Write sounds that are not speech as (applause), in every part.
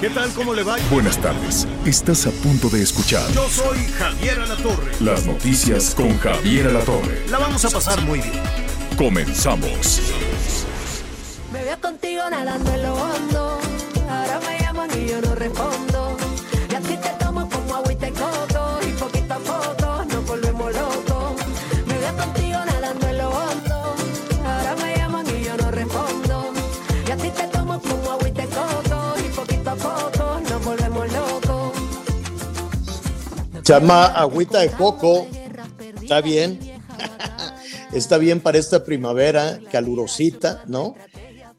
¿Qué tal? ¿Cómo le va? Buenas tardes. Estás a punto de escuchar Yo soy Javier Alatorre. las noticias con Javier Alatorre. La vamos a pasar muy bien. Comenzamos. Me veo contigo nadando en lo hondo. Ahora me llaman y yo no respondo. Y así te Llama agüita de coco. Está bien. (laughs) Está bien para esta primavera calurosita, ¿no?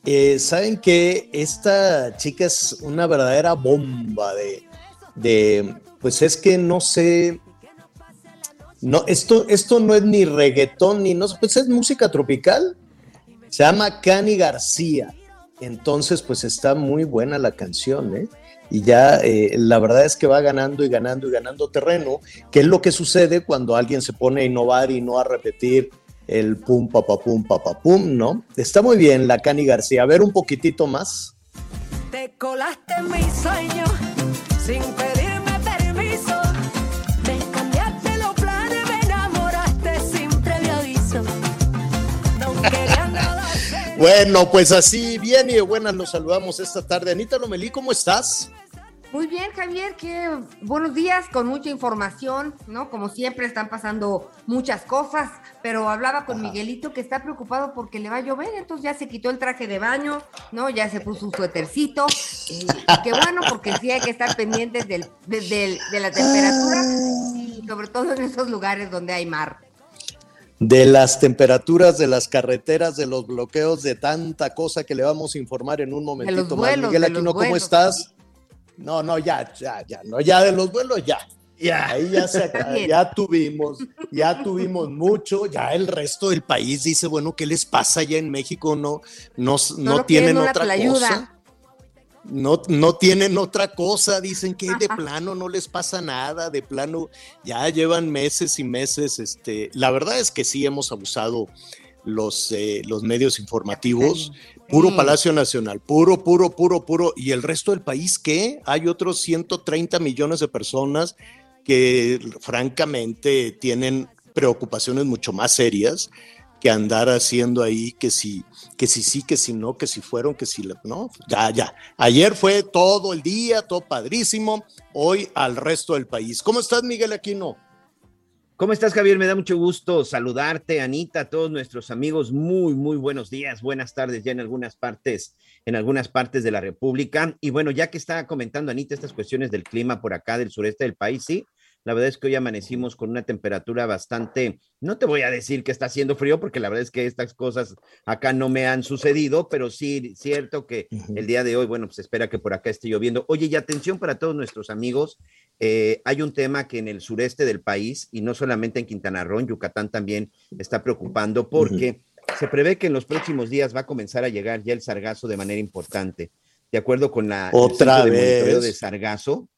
Eh, Saben que esta chica es una verdadera bomba de, de, pues es que no sé, no, esto, esto no es ni reggaetón ni no, pues es música tropical. Se llama Cani García. Entonces, pues está muy buena la canción, ¿eh? Y ya eh, la verdad es que va ganando y ganando y ganando terreno, que es lo que sucede cuando alguien se pone a innovar y no a repetir el pum, papá, pum, papá, pum, ¿no? Está muy bien la Cani García. A ver un poquitito más. Te colaste en mi sueño sin pedirme permiso. Me cambiaste los planes, me enamoraste sin previo aviso. No quería. Bueno, pues así, bien y de buenas los saludamos esta tarde. Anita Lomelí, ¿cómo estás? Muy bien, Javier, qué buenos días, con mucha información, ¿no? Como siempre están pasando muchas cosas, pero hablaba con Miguelito que está preocupado porque le va a llover, entonces ya se quitó el traje de baño, ¿no? Ya se puso un suétercito, eh, qué bueno, porque sí hay que estar pendientes del, de, del- de la temperatura, y sobre todo en esos lugares donde hay mar. De las temperaturas, de las carreteras, de los bloqueos, de tanta cosa que le vamos a informar en un momentito más. Miguel de Aquino, ¿cómo estás? No, no, ya, ya, ya, no, ya de los vuelos, ya. Ya, ahí ya se acaba, ya tuvimos, ya tuvimos mucho, ya el resto del país dice, bueno, ¿qué les pasa allá en México? No, no, no tienen otra cosa. No, no tienen otra cosa, dicen que de (laughs) plano no les pasa nada, de plano ya llevan meses y meses. Este, la verdad es que sí hemos abusado los, eh, los medios informativos, puro Sí. Palacio Nacional, puro, puro, puro, puro. ¿Y el resto del país qué? Hay otros 130 millones de personas que francamente tienen preocupaciones mucho más serias que andar haciendo ahí que si, que si sí, que si no, que si fueron, que si no, ya, ya. Ayer fue todo el día, todo padrísimo, hoy al resto del país. ¿Cómo estás, Miguel Aquino? ¿Cómo estás, Javier? Me da mucho gusto saludarte, Anita, a todos nuestros amigos. Muy, muy buenos días, buenas tardes ya en algunas partes, en algunas partes de la República. Y bueno, ya que está comentando Anita estas cuestiones del clima por acá del sureste del país, sí, la verdad es que hoy amanecimos con una temperatura bastante, no te voy a decir que está haciendo frío, porque la verdad es que estas cosas acá no me han sucedido, pero sí, cierto que el día de hoy, bueno, pues espera que por acá esté lloviendo. Oye, y atención para todos nuestros amigos, eh, hay un tema que en el sureste del país, y no solamente en Quintana Roo, en Yucatán también está preocupando, porque se prevé que en los próximos días va a comenzar a llegar ya el sargazo de manera importante. De acuerdo con la el Otra de Monitoreo vez. de sargazo,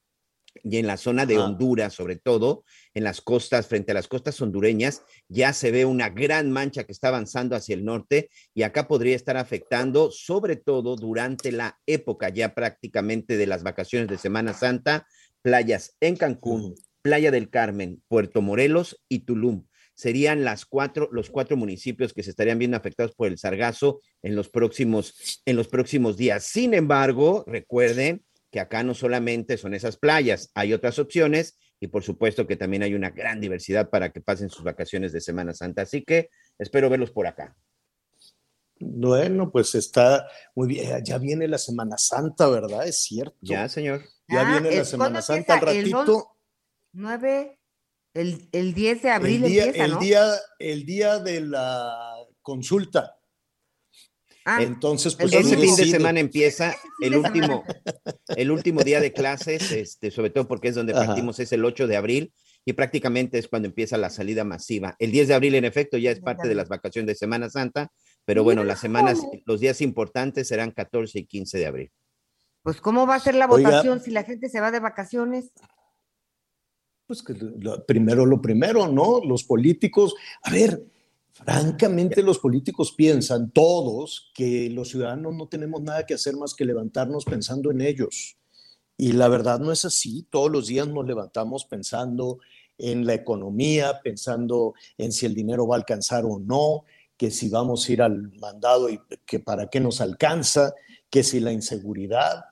y en la zona de. Honduras, sobre todo, en las costas, frente a las costas hondureñas, ya se ve una gran mancha que está avanzando hacia el norte y acá podría estar afectando, sobre todo durante la época ya prácticamente de las vacaciones de Semana Santa, playas en Cancún, Playa del Carmen, Puerto Morelos y Tulum. Serían las cuatro, los cuatro municipios que se estarían viendo afectados por el sargazo en los próximos, en los próximos días. Sin embargo, recuerden que acá no solamente son esas playas, hay otras opciones y por supuesto que también hay una gran diversidad para que pasen sus vacaciones de Semana Santa. Así que espero verlos por acá. Bueno, pues está muy bien. Ya viene la Semana Santa, ¿verdad? Es cierto. Ya, señor. Ya Ah, viene la ¿es- Semana Santa al? ¿El ratito. 9, el, el 10 de abril el día, empieza, el ¿no? día, el día de la consulta. Ah, Entonces, pues Ese fin de semana empieza el último, el último día de clases, este, sobre todo porque es donde Ajá. partimos, es el 8 de abril y prácticamente es cuando empieza la salida masiva. El 10 de abril, en efecto, ya es parte de las vacaciones de Semana Santa, pero bueno, las semanas, los días importantes serán 14 y 15 de abril. Pues, ¿cómo va a ser la Oiga. votación si la gente se va de vacaciones? Pues que lo- primero lo primero, ¿no? Los políticos, a ver, francamente los políticos piensan todos que los ciudadanos no tenemos nada que hacer más que levantarnos pensando en ellos. Y la verdad no es así, todos los días nos levantamos pensando en la economía, pensando en si el dinero va a alcanzar o no, que si vamos a ir al mandado y que para qué nos alcanza, que si la inseguridad.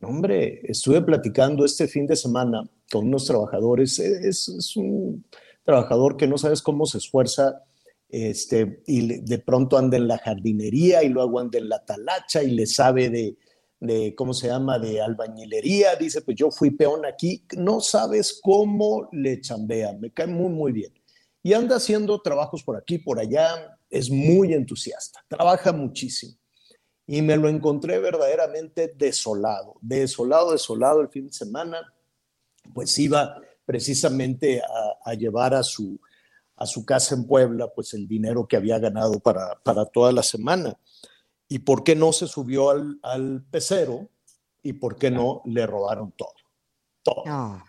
Hombre, estuve platicando este fin de semana con unos trabajadores. Es, es un trabajador que no sabes cómo se esfuerza este, y de pronto anda en la jardinería y luego anda en la talacha y le sabe de, de, ¿cómo se llama?, de albañilería. Dice, pues yo fui peón aquí. No sabes cómo le chambea. Me cae muy, muy bien. Y anda haciendo trabajos por aquí, por allá. Es muy entusiasta. Trabaja muchísimo y me lo encontré verdaderamente desolado, desolado, desolado el fin de semana, pues iba precisamente a llevar a su, a su casa en Puebla, pues el dinero que había ganado para, para toda la semana. ¿Y por qué no se subió al, al pecero? ¿Y por qué no le robaron todo? Todo. No.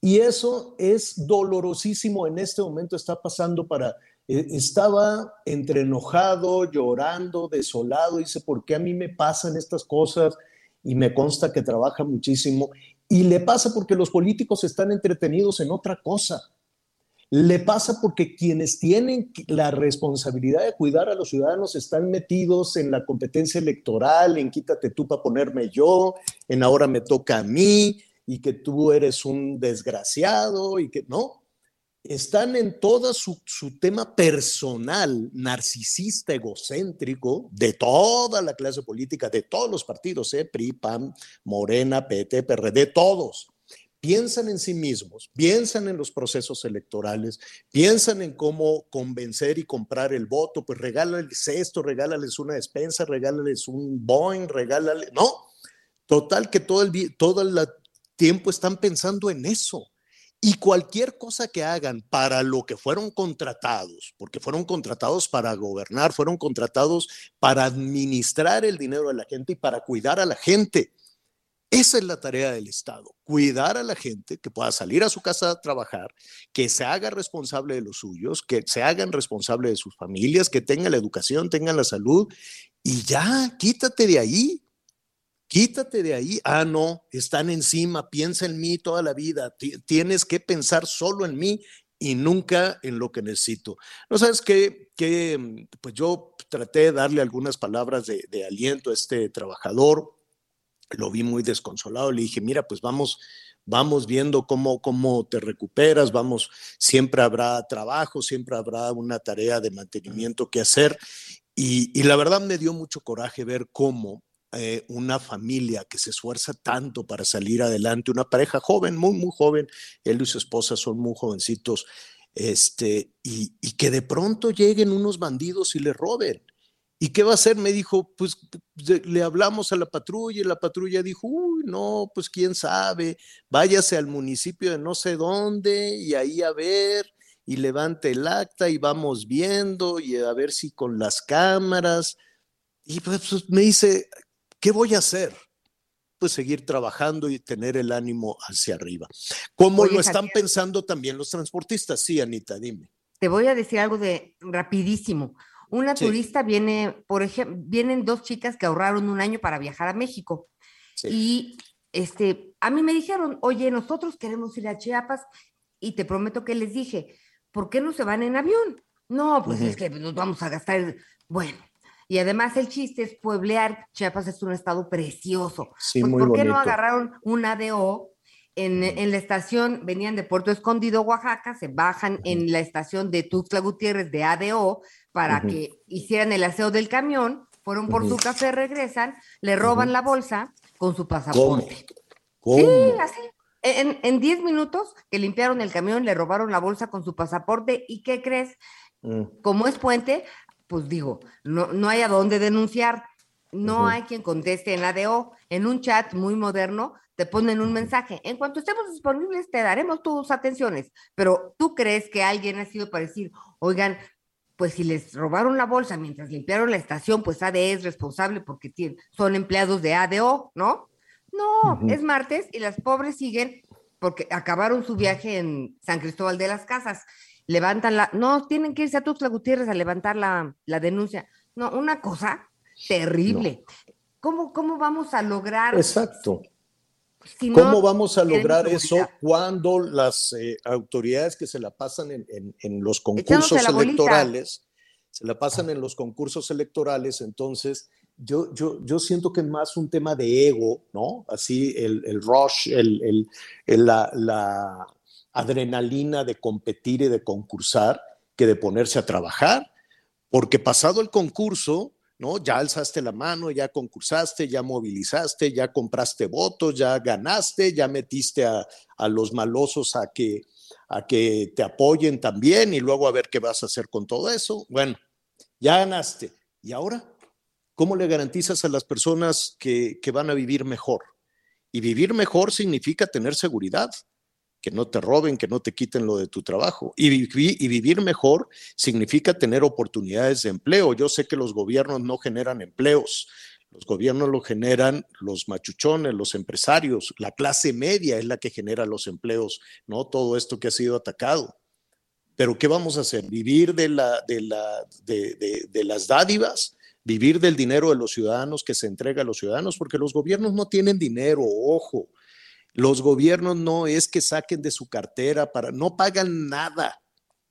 Y eso es dolorosísimo. En este momento está pasando para... eh, estaba entre enojado, llorando, desolado. Dice, ¿por qué a mí me pasan estas cosas? Y me consta que trabaja muchísimo. Y le pasa porque los políticos están entretenidos en otra cosa. Le pasa porque quienes tienen la responsabilidad de cuidar a los ciudadanos están metidos en la competencia electoral, en quítate tú para ponerme yo, en ahora me toca a mí, y que tú eres un desgraciado y que no. Están en todo su, tema personal, narcisista, egocéntrico, de toda la clase política, de todos los partidos, ¿eh? PRI, PAN, Morena, PT, PRD, todos. Piensan en sí mismos, piensan en los procesos electorales, piensan en cómo convencer y comprar el voto, pues regálales esto, regálales una despensa, regálales un Boeing, regálales, no, total que todo el, todo el tiempo están pensando en eso. Y cualquier cosa que hagan para lo que fueron contratados, porque fueron contratados para gobernar, fueron contratados para administrar el dinero de la gente y para cuidar a la gente. Esa es la tarea del Estado, cuidar a la gente que pueda salir a su casa a trabajar, que se haga responsable de los suyos, que se hagan responsable de sus familias, que tengan la educación, tengan la salud y ya, quítate de ahí. Quítate de ahí. Ah, no, están encima, piensa en mí toda la vida. Ti- Tienes que pensar solo en mí y nunca en lo que necesito. No sabes qué, que pues yo traté de darle algunas palabras de aliento a este trabajador. Lo vi muy desconsolado. Le dije, mira, pues vamos, vamos viendo cómo, cómo te recuperas. Vamos, siempre habrá trabajo, siempre habrá una tarea de mantenimiento que hacer. Y, y la verdad me dio mucho coraje ver cómo eh, una familia que se esfuerza tanto para salir adelante, una pareja joven, muy, muy joven, él y su esposa son muy jovencitos, este, y, y que de pronto lleguen unos bandidos y le roben. ¿Y qué va a hacer? Me dijo, pues le hablamos a la patrulla y la patrulla dijo, uy, no, pues quién sabe, váyase al municipio de no sé dónde y ahí a ver y levante el acta y vamos viendo y a ver si con las cámaras. Y pues, pues, me dice, ¿qué voy a hacer? Pues seguir trabajando y tener el ánimo hacia arriba. Como Oye, lo están Javier. pensando también los transportistas. Sí, Anita, dime. Te voy a decir algo de rapidísimo. Una Sí. turista viene, por ejemplo, vienen dos chicas que ahorraron un año para viajar a México. Sí. Y este, a mí me dijeron, oye, nosotros queremos ir a Chiapas y te prometo que les dije, ¿por qué no se van en avión? No, pues es que nos vamos a gastar, bueno. Y además el chiste es pueblear. Chiapas es un estado precioso. Sí, Pues, muy ¿Por qué no agarraron un ADO? En, en la estación, venían de Puerto Escondido, Oaxaca, se bajan en la estación de Tuxtla Gutiérrez de ADO para que hicieran el aseo del camión, fueron por su café, regresan, le roban la bolsa con su pasaporte. ¿Cómo? Sí, así. En, en 10 minutos que limpiaron el camión, le robaron la bolsa con su pasaporte. ¿Y qué crees? Mm, Como es puente, pues digo, no, no hay a dónde denunciar. No hay quien conteste en ADO. En un chat muy moderno te ponen un mensaje. En cuanto estemos disponibles, te daremos tus atenciones. Pero tú crees que alguien ha sido para decir, oigan, pues si les robaron la bolsa mientras limpiaron la estación, pues ADE es responsable porque son empleados de ADO, ¿no? No, es martes y las pobres siguen porque acabaron su viaje en San Cristóbal de las Casas. Levantan la, no, tienen que irse a Tuxtla Gutiérrez a levantar la, denuncia. No, una cosa terrible. ¿Cómo, ¿Cómo vamos a lograr? Exacto. ¿Cómo vamos a lograr eso cuando las eh, autoridades que se la pasan en, los concursos electorales, se la pasan en los concursos electorales, entonces yo, yo, yo siento que es más un tema de ego, ¿no? Así el, rush, el, la, la adrenalina de competir y de concursar, que de ponerse a trabajar, porque pasado el concurso, Ya alzaste la mano, ya concursaste, ya movilizaste, ya compraste votos, ya ganaste, ya metiste a, los malosos a que, a que te apoyen también y luego a ver qué vas a hacer con todo eso. Bueno, ya ganaste. ¿Y ahora? ¿Cómo le garantizas a las personas que, que van a vivir mejor? Y vivir mejor significa tener seguridad que no te roben, que no te quiten lo de tu trabajo. Y, vivir mejor significa tener oportunidades de empleo. Yo sé que los gobiernos no generan empleos, los gobiernos lo generan los machuchones, los empresarios, la clase media es la que genera los empleos, no todo esto que ha sido atacado. Pero ¿qué vamos a hacer? ¿Vivir de, de las dádivas? ¿Vivir del dinero de los ciudadanos que se entrega a los ciudadanos? Porque los gobiernos no tienen dinero, ojo. Los gobiernos no es que saquen de su cartera para, no pagan nada,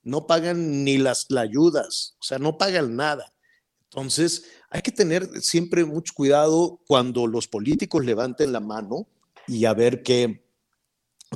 no pagan ni las, ayudas, o sea, no pagan nada. Entonces, hay que tener siempre mucho cuidado cuando los políticos levanten la mano y a ver qué,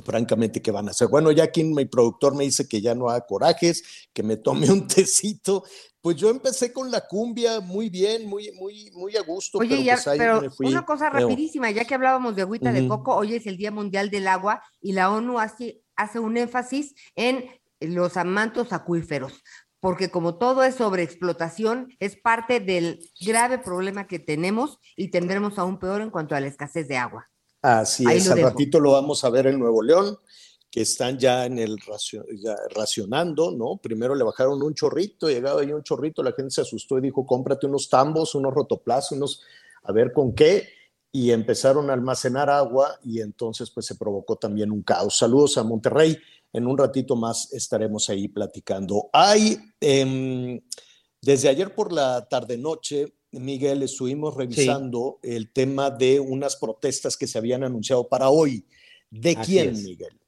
francamente, qué van a hacer. Bueno, ya aquí mi productor me dice que ya no haga corajes, que me tome un (laughs) tecito, pues yo empecé con la cumbia muy bien, muy, muy, muy a gusto. Oye, pero, pues una cosa rapidísima, ya que hablábamos de agüita de coco, hoy es el Día Mundial del Agua y la ONU hace, hace un énfasis en los amantos acuíferos, porque como todo es sobreexplotación, es parte del grave problema que tenemos y tendremos aún peor en cuanto a la escasez de agua. Así es, al ratito lo vamos a ver en Nuevo León que están ya en el racionando, ¿no? Primero le bajaron un chorrito, llegaba ahí un chorrito, la gente se asustó y dijo, cómprate unos tambos, unos rotoplas, unos, a ver con qué, y empezaron a almacenar agua y entonces pues se provocó también un caos. Saludos a Monterrey, en un ratito más estaremos ahí platicando. Hay, em, desde ayer por la tarde-noche, Miguel, estuvimos revisando el tema de unas protestas que se habían anunciado para hoy. ¿De quién, Miguel?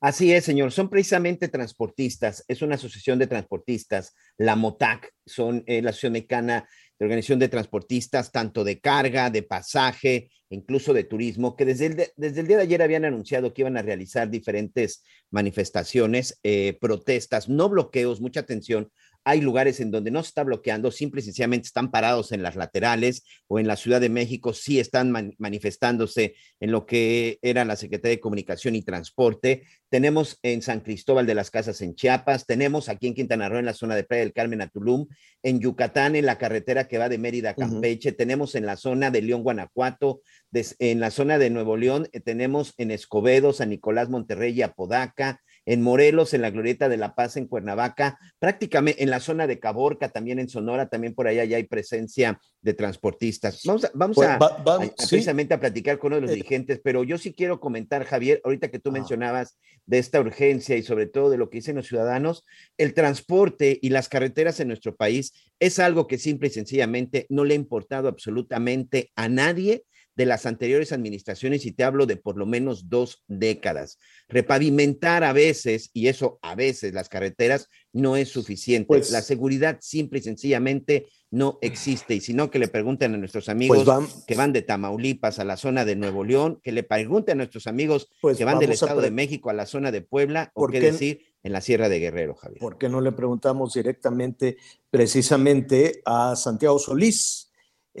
Así es, señor. Son precisamente transportistas. Es una asociación de transportistas. La MOTAC son eh, la Asociación Mexicana de Organización de Transportistas, tanto de carga, de pasaje, incluso de turismo, que desde el, desde el día de ayer habían anunciado que iban a realizar diferentes manifestaciones, eh, protestas, no bloqueos, mucha atención, hay lugares en donde no se está bloqueando, simple y sencillamente están parados en las laterales o en la Ciudad de México sí están manifestándose en lo que era la Secretaría de Comunicación y Transporte. Tenemos en San Cristóbal de las Casas en Chiapas, tenemos aquí en Quintana Roo en la zona de Playa del Carmen a Tulum, en Yucatán en la carretera que va de Mérida a Campeche, tenemos en la zona de León, Guanajuato, en la zona de Nuevo León, eh, tenemos en Escobedo, San Nicolás, Monterrey y Apodaca, en Morelos, en la Glorieta de la Paz, en Cuernavaca, prácticamente en la zona de Caborca, también en Sonora, también por allá ya hay presencia de transportistas. Vamos a, vamos pues, a, precisamente a platicar con uno de los eh, dirigentes, pero yo sí quiero comentar, Javier, ahorita que tú mencionabas de esta urgencia y sobre todo de lo que dicen los ciudadanos, el transporte y las carreteras en nuestro país es algo que simple y sencillamente no le ha importado absolutamente a nadie de las anteriores administraciones y te hablo de por lo menos dos décadas. Repavimentar a veces, y eso a veces las carreteras no es suficiente. Pues la seguridad simple y sencillamente no existe. Y si no, que le pregunten a nuestros pues amigos que van de Tamaulipas a la zona de Nuevo León, que le pregunten a nuestros amigos pues que van del Estado de México a la zona de Puebla, o qué, decir en la Sierra de Guerrero, Javier. ¿Por qué no le preguntamos directamente, precisamente, a Santiago Solís?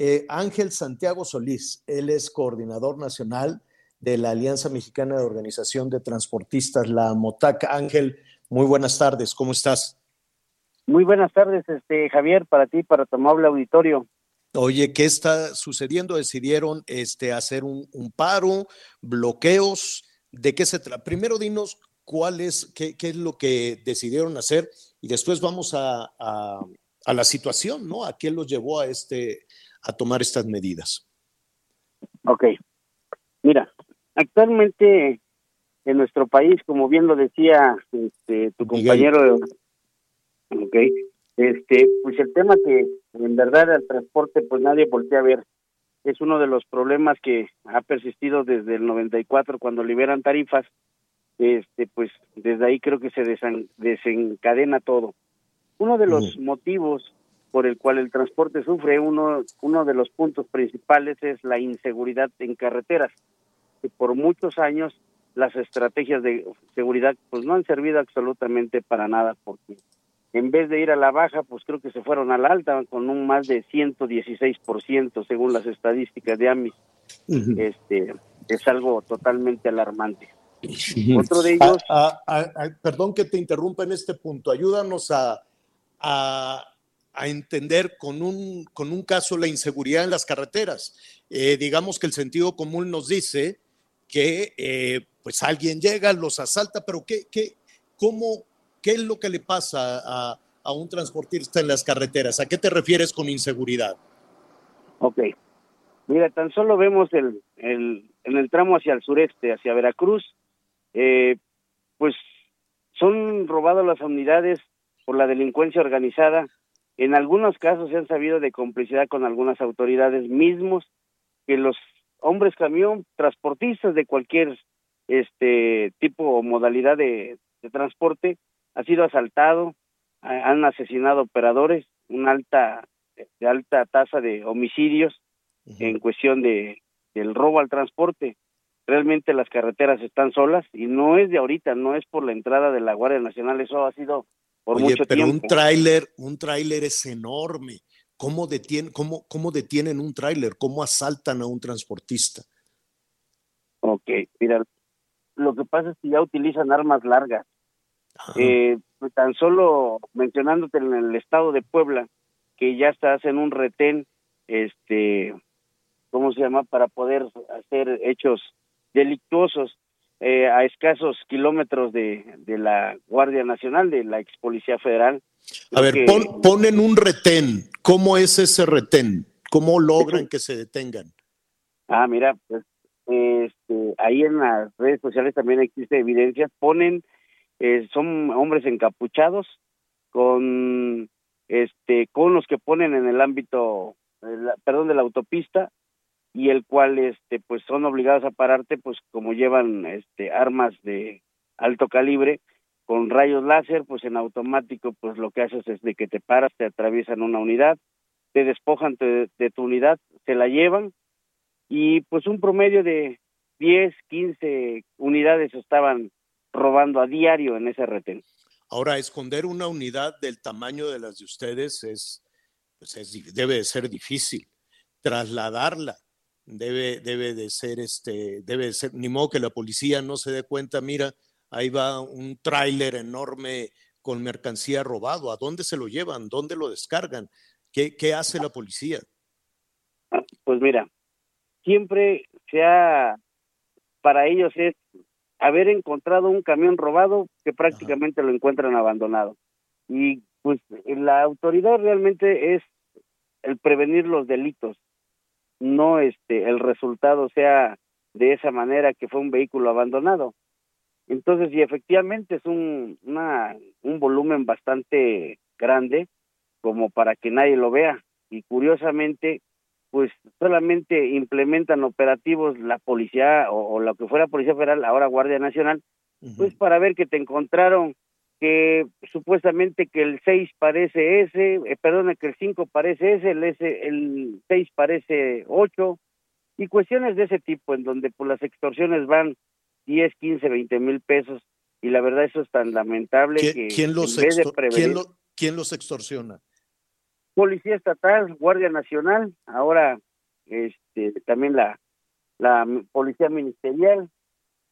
Eh, Ángel Santiago Solís, él es coordinador nacional de la Alianza Mexicana de Organización de Transportistas, la MOTAC. Ángel, muy buenas tardes, ¿cómo estás? Muy buenas tardes, este Javier, para ti, para tu amable auditorio. Oye, ¿qué está sucediendo? Decidieron este, hacer un, un paro, bloqueos. ¿De qué se trata? Primero dinos cuál es, qué, qué, es lo que decidieron hacer y después vamos a, a, a, la situación, ¿no? ¿A qué los llevó a, este, a tomar estas medidas? Ok. Mira, actualmente en nuestro país, como bien lo decía este, tu compañero, ok, este, pues el tema que en verdad el transporte pues nadie voltea a ver es uno de los problemas que ha persistido desde el 94 cuando liberan tarifas este pues desde ahí creo que se desencadena todo uno de los motivos por el cual el transporte sufre uno uno de los puntos principales es la inseguridad en carreteras que por muchos años las estrategias de seguridad pues no han servido absolutamente para nada porque en vez de ir a la baja, pues creo que se fueron a la alta con un más de 116% según las estadísticas de AMIS. Este es algo totalmente alarmante. Otro de ellos. Ah, ah, ah, perdón que te interrumpa en este punto. Ayúdanos a, a, entender con un, con un caso la inseguridad en las carreteras. Eh, digamos que el sentido común nos dice que eh, pues alguien llega, los asalta, pero ¿qué, qué, cómo, ¿Qué es lo que le pasa a, a un transportista en las carreteras? ¿A qué te refieres con inseguridad? Ok. Mira, tan solo vemos el, el, en el tramo hacia el sureste, hacia Veracruz, eh, pues son robadas las unidades por la delincuencia organizada. En algunos casos se han sabido de complicidad con algunas autoridades mismos que los hombres camión, transportistas de cualquier este tipo o modalidad de, de transporte, ha sido asaltado, han asesinado operadores, una alta de alta tasa de homicidios en cuestión de del robo al transporte. Realmente las carreteras están solas y no es de ahorita, no es por la entrada de la Guardia Nacional, eso ha sido por Oye, mucho pero tiempo. un tráiler, un tráiler es enorme. ¿Cómo detienen, cómo, cómo detienen un tráiler? ¿Cómo asaltan a un transportista? Ok, mira, lo que pasa es que ya utilizan armas largas. Eh, pues, tan solo mencionándote en el estado de Puebla, que ya está hacen un retén, este, ¿cómo se llama? Para poder hacer hechos delictuosos eh, a escasos kilómetros de, de la Guardia Nacional, de la ex Policía Federal. A ver, que, pon, ponen un retén. ¿Cómo es ese retén? ¿Cómo logran que se detengan? Ah, mira, pues este, ahí en las redes sociales también existe evidencia. Ponen eh, son hombres encapuchados con este con los que ponen en el ámbito el, perdón de la autopista y el cual este pues son obligados a pararte pues como llevan este armas de alto calibre con rayos láser pues en automático pues lo que haces es de que te paras te atraviesan una unidad te despojan de, de tu unidad se la llevan y pues un promedio de 10, 15 unidades estaban robando a diario en ese retén. Ahora, esconder una unidad del tamaño de las de ustedes es, pues es debe de ser difícil. Trasladarla debe, debe de ser, este, debe de ser, ni modo que la policía no se dé cuenta, mira, ahí va un tráiler enorme con mercancía robado. ¿A dónde se lo llevan? ¿Dónde lo descargan? ¿Qué, qué hace la policía? Pues mira, siempre sea, para ellos es haber encontrado un camión robado que prácticamente Ajá. lo encuentran abandonado. Y pues la autoridad realmente es el prevenir los delitos, no este el resultado sea de esa manera que fue un vehículo abandonado. Entonces, y efectivamente es un una, un volumen bastante grande como para que nadie lo vea y curiosamente pues solamente implementan operativos la policía o, o, lo que fuera Policía Federal, ahora Guardia Nacional, uh -huh. pues para ver que te encontraron que supuestamente que el 6 parece ese, eh, perdón, que el 5 parece ese, el, ese, el 6 parece 8, y cuestiones de ese tipo, en donde pues las extorsiones van 10, 15, 20 mil pesos, y la verdad eso es tan lamentable ¿Quién, que ¿quién los, en vez de prevenir, ¿quién, lo, ¿quién los extorsiona? Policía Estatal, Guardia Nacional, ahora este también la, la Policía Ministerial,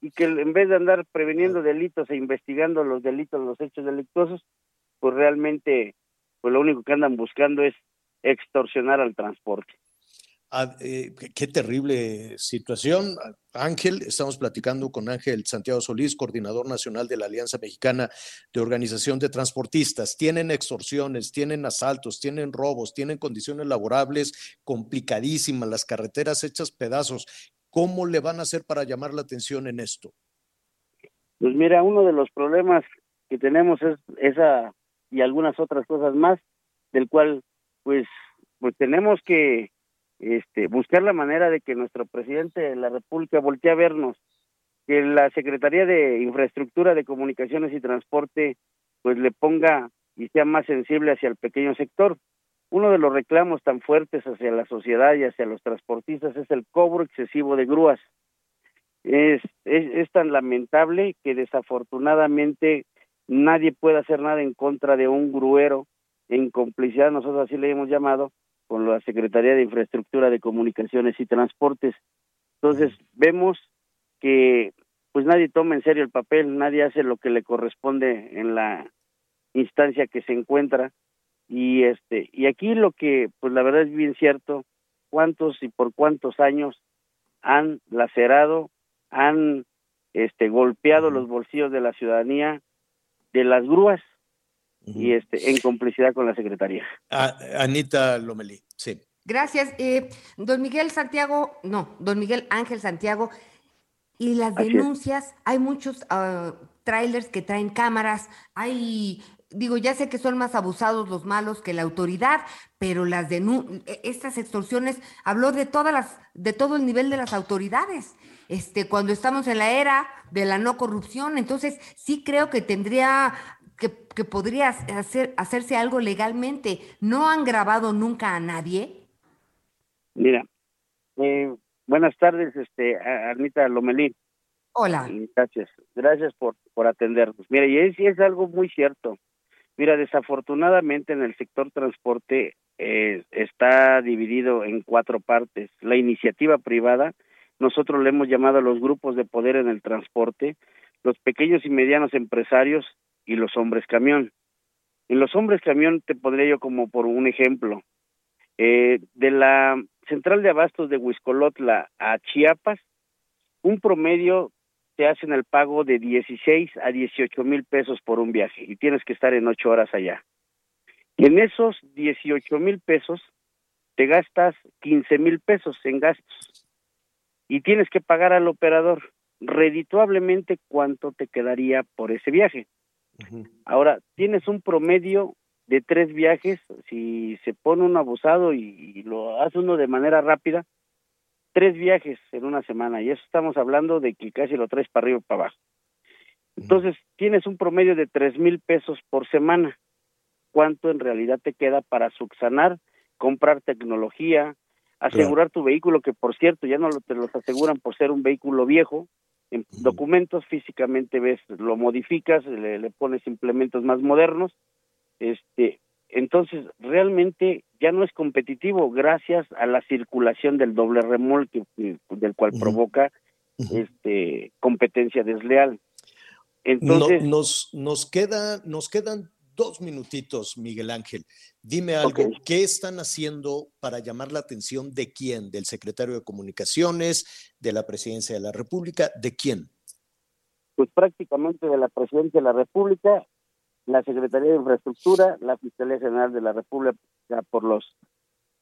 y que en vez de andar preveniendo delitos e investigando los delitos, los hechos delictuosos, pues realmente, pues lo único que andan buscando es extorsionar al transporte. Ah, eh, qué, qué terrible situación. Ángel, estamos platicando con Ángel Santiago Solís, coordinador nacional de la Alianza Mexicana de Organización de Transportistas. Tienen extorsiones, tienen asaltos, tienen robos, tienen condiciones laborables complicadísimas, las carreteras hechas pedazos. ¿Cómo le van a hacer para llamar la atención en esto? Pues mira, uno de los problemas que tenemos es esa y algunas otras cosas más, del cual pues pues tenemos que este buscar la manera de que nuestro presidente de la República voltee a vernos, que la Secretaría de Infraestructura de Comunicaciones y Transporte pues le ponga y sea más sensible hacia el pequeño sector. Uno de los reclamos tan fuertes hacia la sociedad y hacia los transportistas es el cobro excesivo de grúas. Es, es, es tan lamentable que desafortunadamente nadie puede hacer nada en contra de un gruero en complicidad, nosotros así le hemos llamado, con la Secretaría de Infraestructura de Comunicaciones y Transportes. Entonces, vemos que pues nadie toma en serio el papel, nadie hace lo que le corresponde en la instancia que se encuentra y este y aquí lo que pues la verdad es bien cierto cuántos y por cuántos años han lacerado, han este golpeado los bolsillos de la ciudadanía de las grúas y este en complicidad con la secretaría. Ah, Anita Lomelí, sí. Gracias. Eh, don Miguel Santiago, no, don Miguel Ángel Santiago, y las Así es. denuncias, hay muchos ah, trailers que traen cámaras, hay, digo, ya sé que son más abusados los malos que la autoridad, pero las denu- e- estas extorsiones, habló de todas las, de todo el nivel de las autoridades. Este, cuando estamos en la era de la no corrupción, entonces sí creo que tendría que, que podría hacer, hacerse algo legalmente. ¿No han grabado nunca a nadie? Mira, eh, buenas tardes, este a- Anita Lomelí. Hola. Gracias, gracias por, por atendernos. Mira, y es, y es algo muy cierto. Mira, desafortunadamente en el sector transporte eh, está dividido en cuatro partes. La iniciativa privada, nosotros le hemos llamado a los grupos de poder en el transporte, los pequeños y medianos empresarios y los hombres camión. En los hombres camión te pondría yo como por un ejemplo. Eh, de la central de abastos de Huiscolotla a Chiapas, un promedio te hacen el pago de 16 a 18 mil pesos por un viaje y tienes que estar en ocho horas allá. En esos 18 mil pesos te gastas 15 mil pesos en gastos y tienes que pagar al operador redituablemente cuánto te quedaría por ese viaje. Ahora, tienes un promedio de tres viajes, si se pone un abusado y, y lo hace uno de manera rápida, tres viajes en una semana, y eso estamos hablando de que casi lo traes para arriba y para abajo. Entonces, tienes un promedio de tres mil pesos por semana. ¿Cuánto en realidad te queda para subsanar, comprar tecnología, asegurar tu vehículo, que por cierto ya no lo, te los aseguran por ser un vehículo viejo? En documentos físicamente ves, lo modificas, le, le pones implementos más modernos, este, entonces realmente ya no es competitivo gracias a la circulación del doble remolque que- del cual provoca este competencia desleal. Entonces, No- nos, nos, queda, nos quedan dos minutitos, Miguel Ángel. Dime algo. ¿qué están haciendo para llamar la atención de quién? ¿Del secretario de Comunicaciones, de la presidencia de la República? ¿De quién? pues prácticamente de la Presidencia de la República, la Secretaría de Infraestructura, la Fiscalía General de la República por los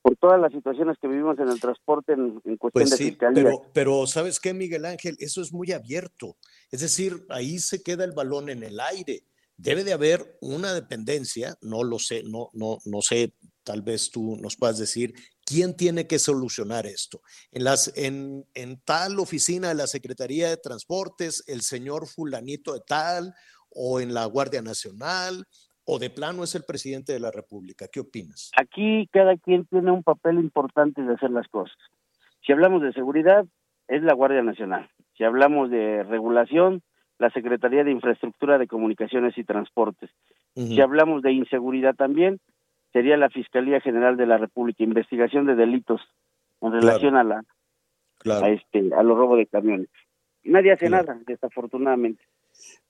por todas las situaciones que vivimos en el transporte en, en cuestión Pues de fiscalía. pero, pero ¿sabes qué, Miguel Ángel? Eso es muy abierto. Es decir, ahí se queda el balón en el aire. Debe de haber una dependencia, no lo sé, no, no, no sé, tal vez tú nos puedas decir quién tiene que solucionar esto. En, las, en, en tal oficina de la Secretaría de Transportes, el señor fulanito de tal, o en la Guardia Nacional, o de plano es el presidente de la República. ¿Qué opinas? Aquí cada quien tiene un papel importante de hacer las cosas. Si hablamos de seguridad, es la Guardia Nacional. Si hablamos de regulación, la Secretaría de Infraestructura de Comunicaciones y Transportes. Si hablamos de inseguridad también, sería la Fiscalía General de la República, investigación de delitos en relación a la Claro. a este a los robos de camiones. Nadie hace Claro. nada, desafortunadamente.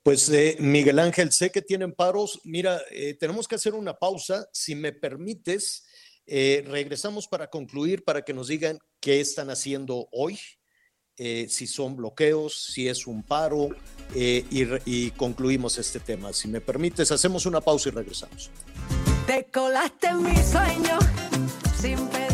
Pues eh, Miguel Ángel, sé que tienen paros. Mira, eh, tenemos que hacer una pausa. Si me permites, Eh, regresamos para concluir, para que nos digan qué están haciendo hoy, si son bloqueos, si es un paro, y, y concluimos este tema. Si me permites, hacemos una pausa y regresamos. Te colaste en mi sueño sin pedirme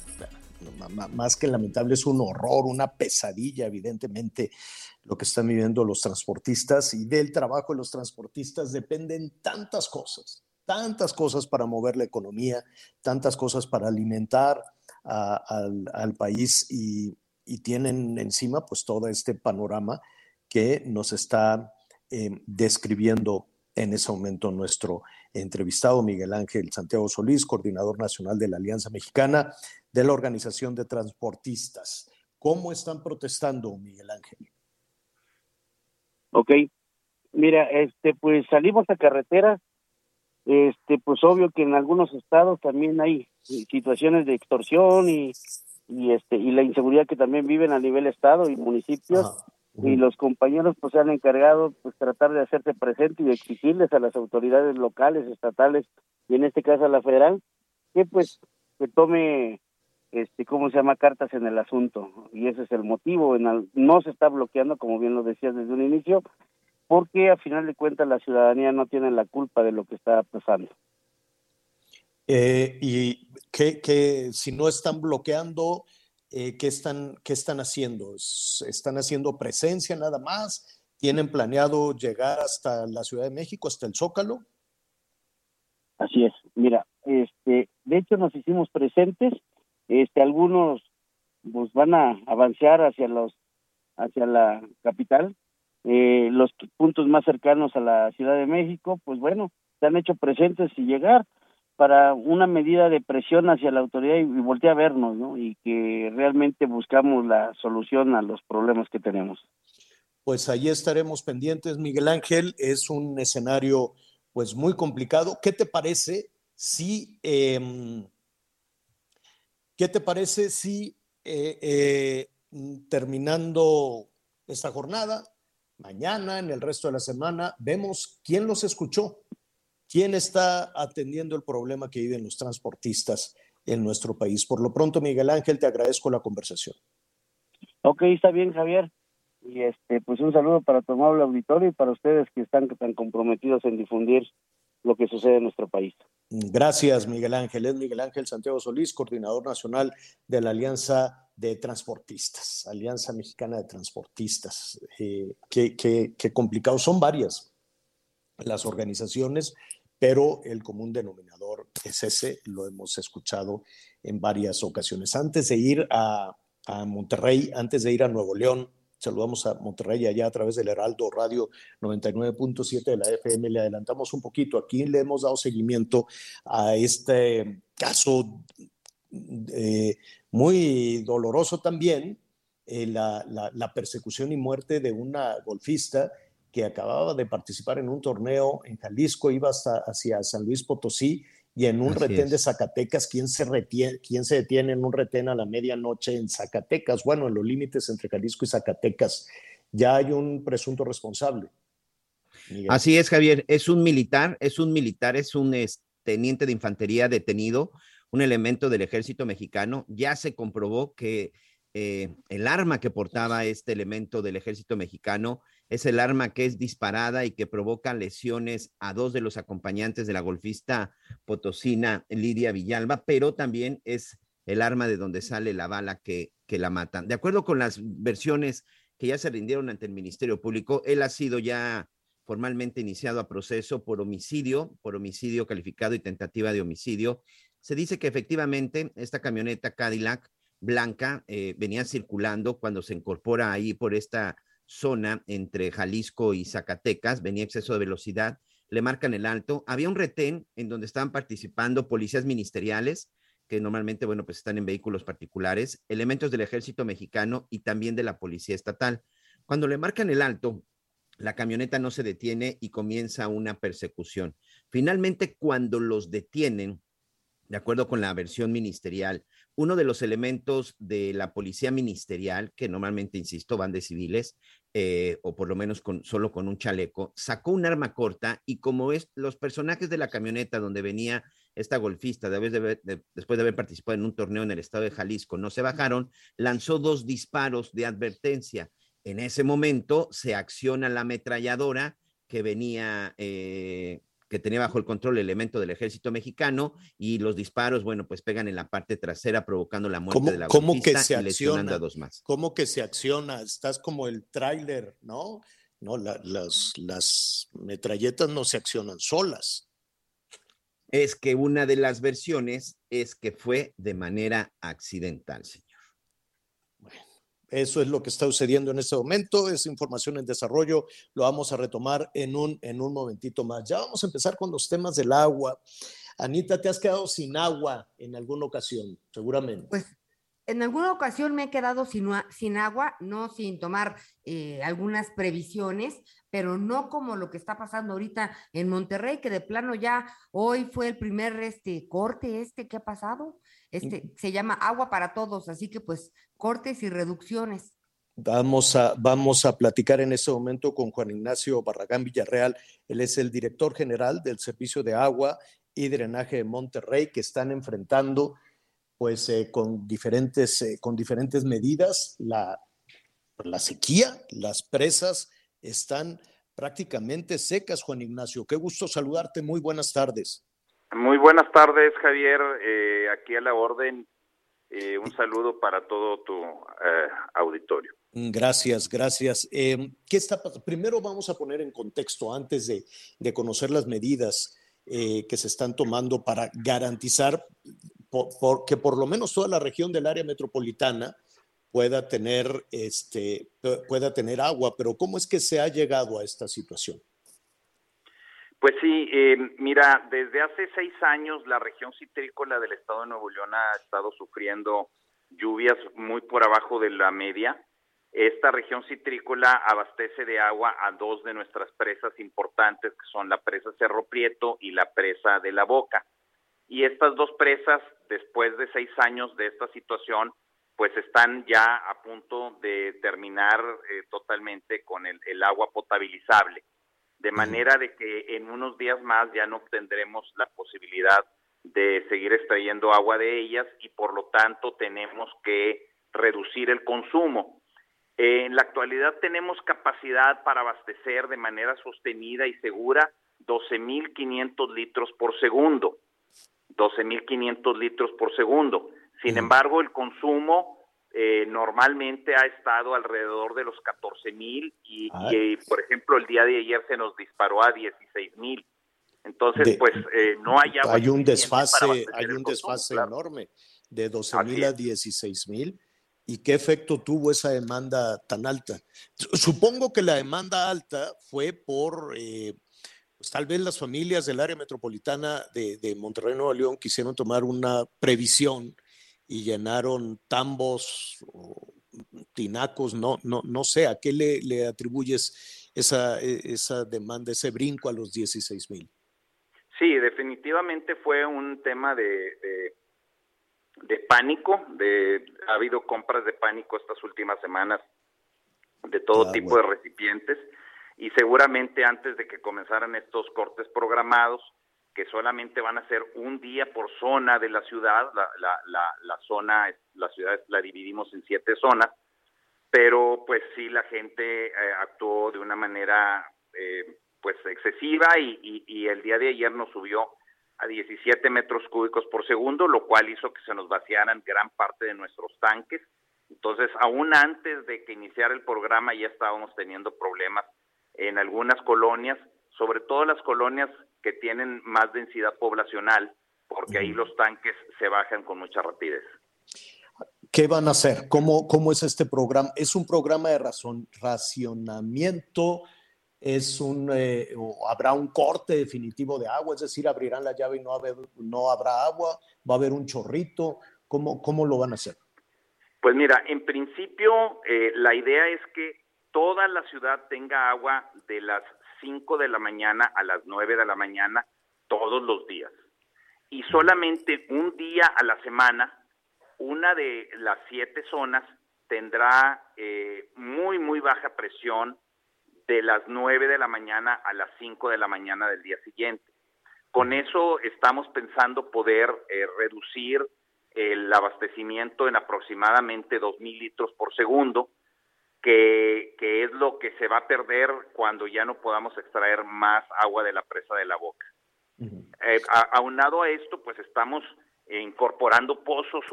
Más que lamentable, es un horror, una pesadilla, evidentemente, lo que están viviendo los transportistas y del trabajo de los transportistas dependen tantas cosas, tantas cosas para mover la economía, tantas cosas para alimentar al, país y, y tienen encima pues todo este panorama que nos está eh, describiendo en ese momento nuestro entrevistado Miguel Ángel Santiago Solís, coordinador nacional de la Alianza Mexicana de la Organización de Transportistas. ¿Cómo están protestando, Miguel Ángel? Ok, mira, este, pues salimos a carretera, este, pues obvio que en algunos estados también hay situaciones de extorsión y, y este, y la inseguridad que también viven a nivel estado y municipios, y los compañeros pues se han encargado pues tratar de hacerse presente y de exigirles a las autoridades locales, estatales y en este caso a la federal, que pues que tome este cómo se llama cartas en el asunto. Y ese es el motivo. En al- no se está bloqueando como bien lo decías desde un inicio porque a final de cuentas la ciudadanía no tiene la culpa de lo que está pasando. Eh, y que, que si no están bloqueando, eh, ¿qué, están, ¿qué están haciendo? ¿Es- ¿Están haciendo presencia nada más? ¿Tienen planeado llegar hasta la Ciudad de México, hasta el Zócalo? Así es. Mira, este, de hecho nos hicimos presentes. Este, algunos pues van a avanzar hacia los, hacia la capital. Eh, los puntos más cercanos a la Ciudad de México, pues bueno, se han hecho presentes y llegar para una medida de presión hacia la autoridad y, y voltear a vernos, ¿no? Y que realmente buscamos la solución a los problemas que tenemos. Pues ahí estaremos pendientes, Miguel Ángel. Es un escenario pues muy complicado. ¿Qué te parece si, em, qué te parece si eh, eh, terminando esta jornada, mañana, en el resto de la semana, vemos quién los escuchó, quién está atendiendo el problema que viven los transportistas en nuestro país. Por lo pronto, Miguel Ángel, te agradezco la conversación. Ok, está bien, Javier. Y este, pues un saludo para tu amable auditorio y para ustedes que están tan comprometidos en difundir lo que sucede en nuestro país. Gracias, Miguel Ángel. Es Miguel Ángel Santiago Solís, coordinador nacional de la Alianza de Transportistas, Alianza Mexicana de Transportistas. Eh, qué, qué- qué complicado. Son varias las organizaciones, pero el común denominador es ese. Lo hemos escuchado en varias ocasiones. Antes de ir a, Monterrey, antes de ir a Nuevo León, saludamos a Monterrey allá a través del Heraldo Radio 99.7 de la FM. Le adelantamos un poquito. Aquí le hemos dado seguimiento a este caso eh, muy doloroso también, eh, la persecución y muerte de una golfista que acababa de participar en un torneo en Jalisco, iba hasta hacia San Luis Potosí y en un Así retén es. de Zacatecas, ¿quién se, retiene, ¿quién se detiene en un retén a la medianoche en Zacatecas? Bueno, en los límites entre Jalisco y Zacatecas ya hay un presunto responsable. Miguel. Así es, Javier. Es un militar, es un militar, es un teniente de infantería detenido, un elemento del ejército mexicano. Ya se comprobó que eh, el arma que portaba este elemento del ejército mexicano es el arma que es disparada y que provoca lesiones a dos de los acompañantes de la golfista potosina Lidia Villalba, pero también es el arma de donde sale la bala que, que la matan. De acuerdo con las versiones que ya se rindieron ante el Ministerio Público, él ha sido ya formalmente iniciado a proceso por homicidio, por homicidio calificado y tentativa de homicidio, Se dice que efectivamente esta camioneta Cadillac blanca eh, venía circulando cuando se incorpora ahí por esta zona entre Jalisco y Zacatecas, venía exceso de velocidad, le marcan el alto. Había un retén en donde estaban participando policías ministeriales, que normalmente, bueno, pues están en vehículos particulares, elementos del ejército mexicano y también de la policía estatal. Cuando le marcan el alto, la camioneta no se detiene y comienza una persecución. Finalmente, cuando los detienen, de acuerdo con la versión ministerial, uno de los elementos de la policía ministerial, que normalmente, insisto, van de civiles, eh, o por lo menos con, solo con un chaleco, sacó un arma corta y como es los personajes de la camioneta donde venía esta golfista, después de haber participado en un torneo en el estado de Jalisco, no se bajaron, lanzó dos disparos de advertencia. En ese momento se acciona la ametralladora que venía eh, que tenía bajo el control el elemento del ejército mexicano y los disparos, bueno, pues pegan en la parte trasera provocando la muerte de la ¿cómo que se y lesionando a dos más. ¿Cómo que se acciona? Estás como el tráiler, ¿no? No, las, las metralletas no se accionan solas. Es que una de las versiones es que fue de manera accidental, señor. Eso es lo que está sucediendo en este momento, es información en desarrollo, lo vamos a retomar en un, en un momentito más. Ya vamos a empezar con los temas del agua. Anita, ¿te has quedado sin agua en alguna ocasión? Seguramente. Pues en alguna ocasión me he quedado sin, sin agua, no sin tomar eh, algunas previsiones, pero no como lo que está pasando ahorita en Monterrey, que de plano ya hoy fue el primer este, corte este que ha pasado. Este se llama agua para todos, así que pues cortes y reducciones. Vamos a, vamos a platicar en este momento con Juan Ignacio Barragán Villarreal. Él es el director general del Servicio de Agua y Drenaje de Monterrey, que están enfrentando pues eh, con, diferentes, eh, con diferentes medidas la, la sequía. Las presas están prácticamente secas, Juan Ignacio. Qué gusto saludarte. Muy buenas tardes. Muy buenas tardes, Javier. Eh, aquí a la orden. Eh, un saludo para todo tu eh, auditorio. Gracias, gracias. ¿Qué está Primero vamos a poner en contexto, antes de, de conocer las medidas que se están tomando para garantizar que por lo menos toda la región del área metropolitana pueda tener, este, pueda tener agua. Pero ¿cómo es que se ha llegado a esta situación? Pues sí, eh, mira, desde hace seis años la región citrícola del estado de Nuevo León ha estado sufriendo lluvias muy por abajo de la media. Esta región citrícola abastece de agua a dos de nuestras presas importantes, que son la presa Cerro Prieto y la presa de la Boca. Y estas dos presas, después de seis años de esta situación, pues están ya a punto de terminar eh, totalmente con el agua potabilizable de manera de que en unos días más ya no tendremos la posibilidad de seguir extrayendo agua de ellas y por lo tanto tenemos que reducir el consumo. En la actualidad tenemos capacidad para abastecer de manera sostenida y segura 12.500 litros por segundo. 12.500 litros por segundo. Sin embargo, el consumo eh, normalmente ha estado alrededor de los 14 mil y, por ejemplo, el día de ayer se nos disparó a 16 mil. Entonces, pues eh, no hay agua Hay un desfase, hay un desfase enorme de 12 mil a 16 mil. ¿Y qué efecto tuvo esa demanda tan alta? Supongo que la demanda alta fue por, eh, pues tal vez las familias del área metropolitana de, de Monterrey, Nuevo León, quisieron tomar una previsión y llenaron tambos o tinacos, no, no, no sé, ¿a qué le, le atribuyes esa, e, esa demanda, ese brinco a los 16 mil? Sí, definitivamente fue un tema de, de, pánico, de, ha habido compras de pánico estas últimas semanas de todo ah, tipo de recipientes y seguramente antes de que comenzaran estos cortes programados, que solamente van a ser un día por zona de la ciudad, la, la, la, zona, la ciudad la dividimos en siete zonas, pero pues sí la gente eh, actuó de una manera eh, pues excesiva y, y, el día de ayer nos subió a 17 metros cúbicos por segundo, lo cual hizo que se nos vaciaran gran parte de nuestros tanques. Entonces, aún antes de que iniciara el programa ya estábamos teniendo problemas en algunas colonias, sobre todo las colonias que tienen más densidad poblacional, porque ahí los tanques se bajan con mucha rapidez. ¿Qué van a hacer? ¿Cómo, cómo es este programa? ¿Es un programa de razón, racionamiento? ¿Es un, eh, o habrá un corte definitivo de agua? Es decir, abrirán la llave y no, haber, no habrá agua, va a haber un chorrito. ¿Cómo, cómo lo van a hacer? Pues mira, en principio eh, la idea es que toda la ciudad tenga agua de las 5 de la mañana a las 9 de la mañana todos los días. Y solamente un día a la semana, una de las siete zonas tendrá eh, muy, muy baja presión de las 9 de la mañana a las 5 de la mañana del día siguiente. Con eso estamos pensando poder eh, reducir el abastecimiento en aproximadamente 2.000 litros por segundo, que, que, es lo que se va a perder cuando ya no podamos extraer más agua de la presa de la boca. eh, a, aunado a esto, pues estamos incorporando pozos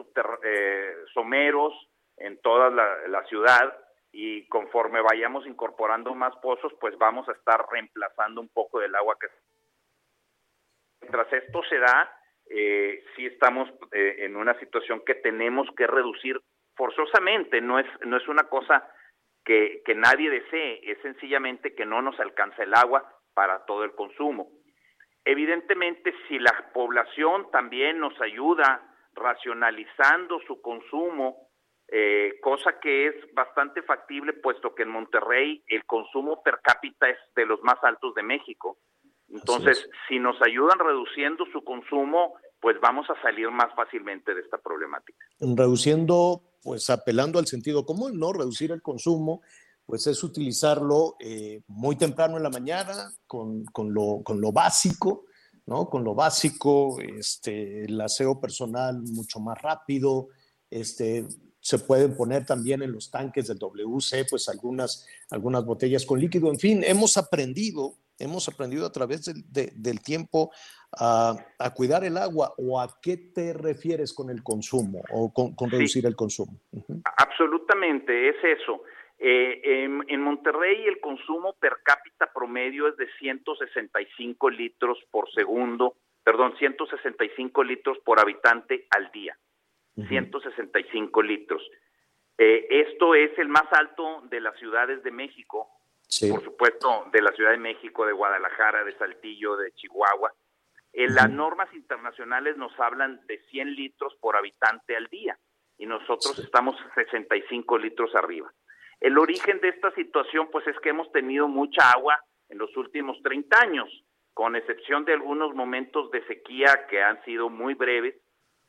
eh, someros en toda la, la ciudad y conforme vayamos incorporando más pozos, pues vamos a estar reemplazando un poco del agua que... Mientras esto se da, eh, sí estamos eh, en una situación que tenemos que reducir forzosamente, no es, no es una cosa que, que nadie desee, es sencillamente que no nos alcanza el agua para todo el consumo. Evidentemente, si la población también nos ayuda racionalizando su consumo, eh, cosa que es bastante factible, puesto que en Monterrey el consumo per cápita es de los más altos de México. Entonces, si nos ayudan reduciendo su consumo, pues vamos a salir más fácilmente de esta problemática. Reduciendo, pues apelando al sentido común, ¿no? Reducir el consumo, pues es utilizarlo eh, muy temprano en la mañana, con, con, lo, con lo básico, ¿no? Con lo básico, este, el aseo personal mucho más rápido, este, se pueden poner también en los tanques del WC, pues algunas, algunas botellas con líquido, en fin, hemos aprendido hemos aprendido a través del, de, del tiempo a, a, cuidar el agua o a qué te refieres con el consumo o con, con reducir sí, el consumo. Uh -huh. Absolutamente, es eso. Eh, en, en, Monterrey el consumo per cápita promedio es de 165 litros por segundo, perdón, 165 litros por habitante al día. Uh -huh. 165 litros. Eh, esto es el más alto de las ciudades de México Sí. por supuesto, de la Ciudad de México, de Guadalajara, de Saltillo, de Chihuahua. En las normas internacionales nos hablan de 100 litros por habitante al día y nosotros sí. estamos 65 litros arriba. El origen de esta situación, pues es que hemos tenido mucha agua en los últimos 30 años, con excepción de algunos momentos de sequía que han sido muy breves.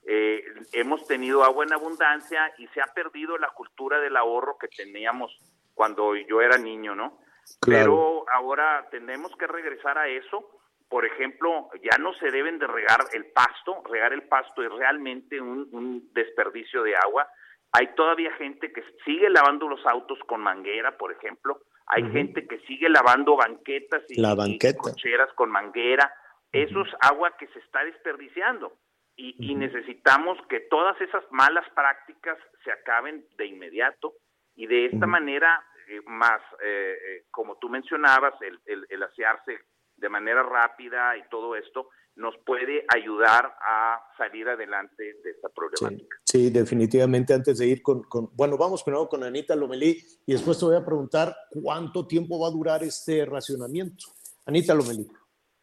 Eh, hemos tenido agua en abundancia y se ha perdido la cultura del ahorro que teníamos cuando yo era niño, ¿no? Claro. Pero ahora tenemos que regresar a eso. Por ejemplo, ya no se deben de regar el pasto. Regar el pasto es realmente un, un desperdicio de agua. Hay todavía gente que sigue lavando los autos con manguera, por ejemplo. Hay uh -huh. gente que sigue lavando banquetas y, La banqueta. y cocheras con manguera. Eso es agua que se está desperdiciando. Y, uh -huh. y necesitamos que todas esas malas prácticas se acaben de inmediato. Y de esta manera más, eh, eh, como tú mencionabas, el, el, el, asearse de manera rápida y todo esto nos puede ayudar a salir adelante de esta problemática. Sí, sí definitivamente. Antes de ir con, con, bueno, vamos primero con Anita Lomelí y después te voy a preguntar cuánto tiempo va a durar este racionamiento. Anita Lomelí.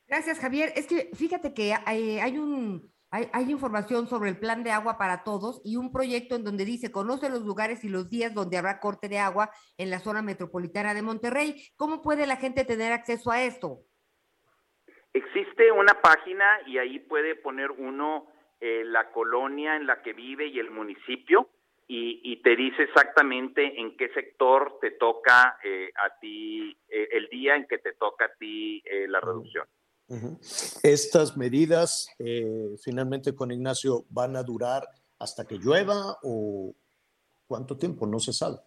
Gracias, Javier. Es que fíjate que hay, hay un hay, hay, información sobre el plan de agua para todos y un proyecto en donde dice conoce los lugares y los días donde habrá corte de agua en la zona metropolitana de Monterrey. ¿Cómo puede la gente tener acceso a esto? Existe una página y ahí puede poner uno eh, la colonia en la que vive y el municipio y, y te dice exactamente en qué sector te toca eh, a ti eh, el día en que te toca a ti la reducción. ¿Estas medidas eh, finalmente con Ignacio van a durar hasta que llueva o cuánto tiempo? No se sabe.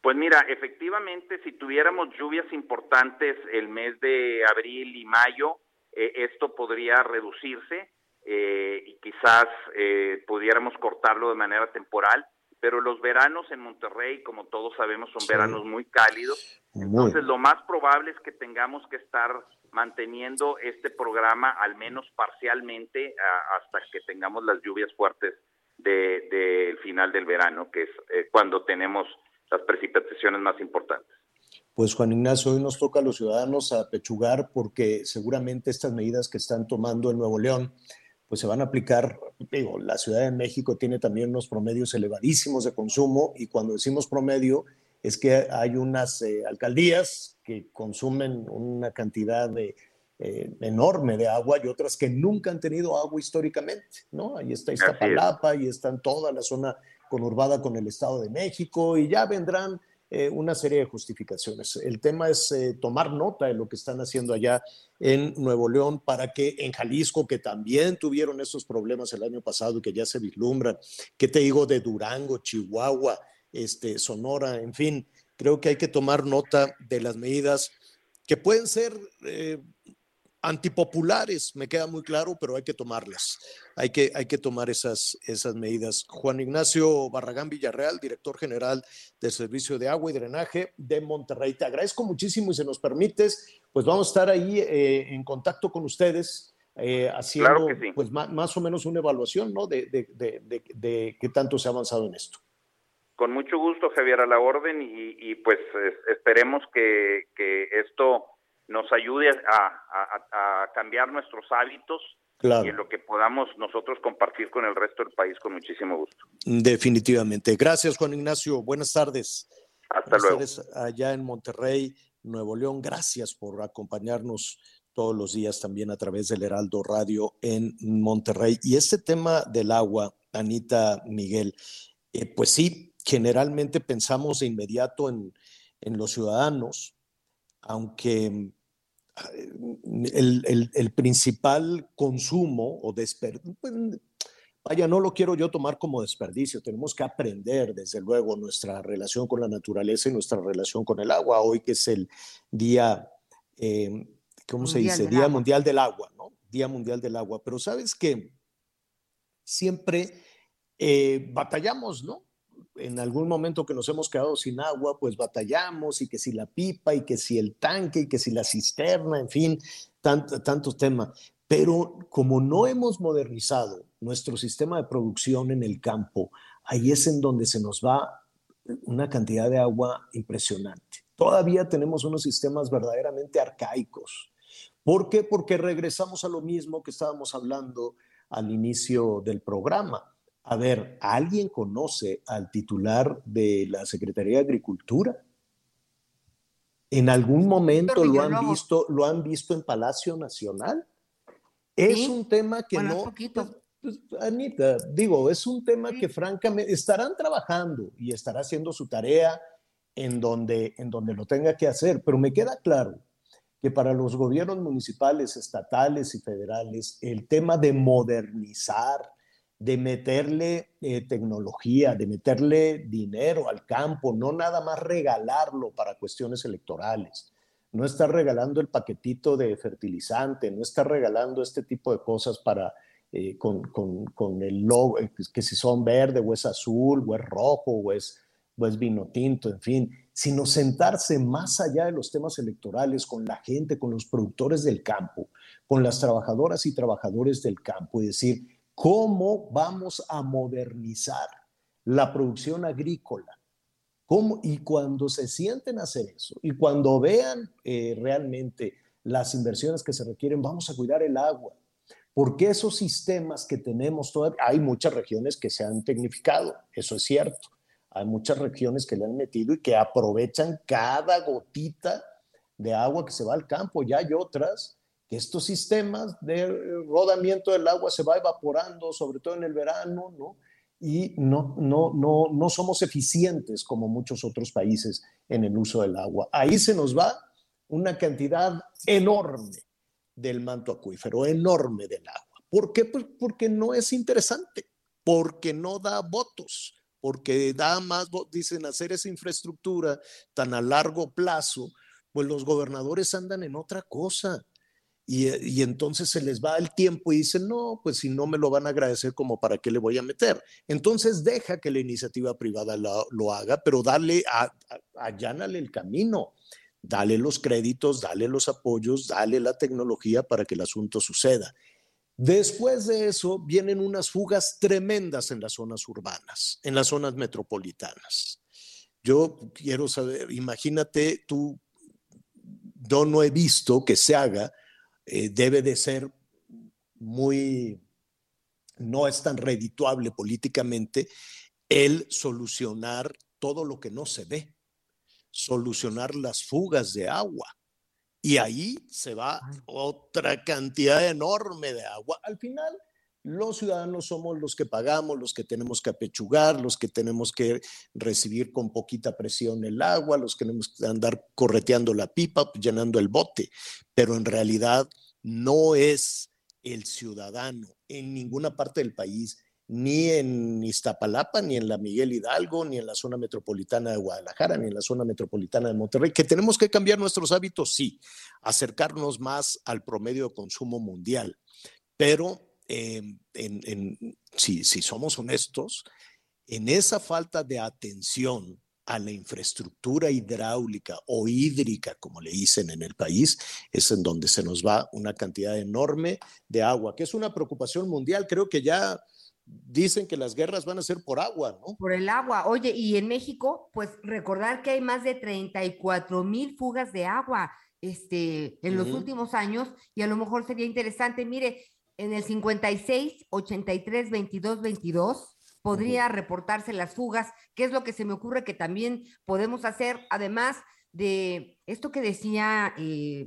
Pues mira, efectivamente, si tuviéramos lluvias importantes el mes de abril y mayo, eh, esto podría reducirse eh, y quizás eh, pudiéramos cortarlo de manera temporal, pero los veranos en Monterrey, como todos sabemos, son veranos muy cálidos. Entonces, lo más probable es que tengamos que estar manteniendo este programa al menos parcialmente hasta que tengamos las lluvias fuertes del de, final del verano, que es eh, cuando tenemos las precipitaciones más importantes. Pues Juan Ignacio, hoy nos toca a los ciudadanos apechugar porque seguramente estas medidas que están tomando en Nuevo León, pues se van a aplicar, digo, la Ciudad de México tiene también unos promedios elevadísimos de consumo y cuando decimos promedio es que hay unas eh, alcaldías que consumen una cantidad de, eh, enorme de agua y otras que nunca han tenido agua históricamente, ¿no? Ahí está Iztapalapa y está en toda la zona conurbada con el Estado de México y ya vendrán eh, una serie de justificaciones. El tema es eh, tomar nota de lo que están haciendo allá en Nuevo León para que en Jalisco, que también tuvieron esos problemas el año pasado y que ya se vislumbran, ¿qué te digo de Durango, Chihuahua, este, Sonora, en fin, creo que hay que tomar nota de las medidas que pueden ser eh, antipopulares, me queda muy claro, pero hay que tomarlas. Hay que, hay que tomar esas, esas medidas. Juan Ignacio Barragán Villarreal, director general del Servicio de Agua y Drenaje de Monterrey. Te agradezco muchísimo y si nos permites, pues vamos a estar ahí eh, en contacto con ustedes. Eh, haciendo pues más, o menos una evaluación ¿no? de, de, qué tanto se ha avanzado en esto. Con mucho gusto, Javier, a la orden y, pues esperemos que, que esto nos ayude a, cambiar nuestros hábitos y en lo que podamos nosotros compartir con el resto del país con muchísimo gusto. Definitivamente. Gracias, Juan Ignacio. Buenas tardes. Hasta luego. allá en Monterrey, Nuevo León. Gracias por acompañarnos todos los días también a través del Heraldo Radio en Monterrey. Y este tema del agua, Anita Miguel, eh, pues sí, generalmente pensamos de inmediato en, en los ciudadanos, aunque el, principal consumo o desperdicio, pues, vaya, no lo quiero yo tomar como desperdicio, tenemos que aprender, desde luego, nuestra relación con la naturaleza y nuestra relación con el agua. Hoy que es el día, eh, ¿cómo se dice? Día Mundial del Agua, ¿no? Día Mundial del Agua. Pero sabes que siempre eh, batallamos, ¿no? En algún momento que nos hemos quedado sin agua, pues batallamos y que si la pipa y que si el tanque y que si la cisterna, en fin, tantos tanto temas. Pero como no hemos modernizado nuestro sistema de producción en el campo, ahí es en donde se nos va una cantidad de agua impresionante. Todavía tenemos unos sistemas verdaderamente arcaicos. ¿Por qué? Porque regresamos a lo mismo que estábamos hablando al inicio del programa a ver, ¿alguien conoce al titular de la Secretaría de Agricultura? ¿En algún momento lo han visto, lo han visto en Palacio Nacional? Es un tema que no. Pues, pues, Anita, digo, es un tema que francamente estarán trabajando y estará haciendo su tarea en donde, en donde lo tenga que hacer, pero me queda claro que para los gobiernos municipales, estatales y federales, el tema de modernizar, de meterle eh, tecnología, de meterle dinero al campo, no nada más regalarlo para cuestiones electorales. No estar regalando el paquetito de fertilizante, no estar regalando este tipo de cosas para, eh, con, con, el logo, eh, que si son verde o es azul o es rojo o es, o es vino tinto, en fin, sino sentarse más allá de los temas electorales con la gente, con los productores del campo, con las trabajadoras y trabajadores del campo y decir, ¿Cómo vamos a modernizar la producción agrícola? ¿Cómo? Y cuando se sienten a hacer eso y cuando vean eh, realmente las inversiones que se requieren, vamos a cuidar el agua. Porque esos sistemas que tenemos todavía, hay muchas regiones que se han tecnificado, eso es cierto. Hay muchas regiones que le han metido y que aprovechan cada gotita de agua que se va al campo. Ya hay otras que estos sistemas de rodamiento del agua se va evaporando, sobre todo en el verano, ¿no? Y no, no, no, no somos eficientes como muchos otros países en el uso del agua. Ahí se nos va una cantidad enorme del manto acuífero, enorme del agua. ¿Por qué? Pues porque no es interesante, porque no da votos, porque da más, dicen, hacer esa infraestructura tan a largo plazo, pues los gobernadores andan en otra cosa Y, y, entonces se les va el tiempo y dicen, no, pues si no me lo van a agradecer, como para qué le voy a meter. Entonces deja que la iniciativa privada lo, lo haga, pero dale, a, a, allánale el camino, dale los créditos, dale los apoyos, dale la tecnología para que el asunto suceda. Después de eso vienen unas fugas tremendas en las zonas urbanas, en las zonas metropolitanas. Yo quiero saber, imagínate tú, yo no he visto que se haga eh, debe de ser muy, no es tan redituable políticamente el solucionar todo lo que no se ve, solucionar las fugas de agua. Y ahí se va otra cantidad enorme de agua. Al final, los ciudadanos somos los que pagamos, los que tenemos que apechugar, los que tenemos que recibir con poquita presión el agua, los que tenemos que andar correteando la pipa, llenando el bote, pero en realidad no es el ciudadano en ninguna parte del país, ni en Iztapalapa, ni en la Miguel Hidalgo, ni en la zona metropolitana de Guadalajara, ni en la zona metropolitana de Monterrey, que tenemos que cambiar nuestros hábitos, sí, acercarnos más al promedio de consumo mundial, pero en, en, si, si somos honestos, en esa falta de atención a la infraestructura hidráulica o hídrica, como le dicen en el país, es en donde se nos va una cantidad enorme de agua, que es una preocupación mundial. Creo que ya dicen que las guerras van a ser por agua, ¿no? Por el agua. Oye, y en México, pues recordar que hay más de 34 mil fugas de agua este, en los últimos años y a lo mejor sería interesante, mire, en el 56, 83, 22, 22, podría reportarse las fugas, que es lo que se me ocurre que también podemos hacer, además de esto que decía eh,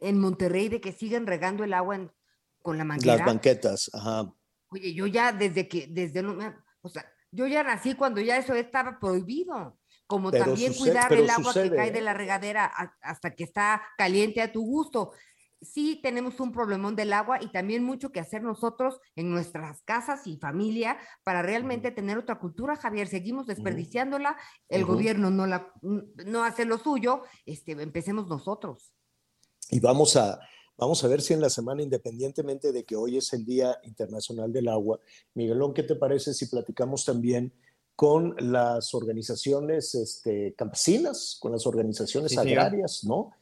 en Monterrey, de que siguen regando el agua con la manguera. Las banquetas, ajá. Oye, yo ya desde que, desde, o sea, yo ya nací cuando ya eso estaba prohibido como también cuidar el agua que cae de la regadera hasta que está caliente a tu gusto sí tenemos un problemón del agua y también mucho que hacer nosotros en nuestras casas y familia para realmente tener otra cultura, Javier. Seguimos desperdiciándola, el gobierno no, la, no hace lo suyo, este, empecemos nosotros. Y vamos a, vamos a ver si en la semana, independientemente de que hoy es el Día Internacional del Agua, Miguelón, ¿qué te parece si platicamos también con las organizaciones este, campesinas, con las organizaciones agrarias, ¿no?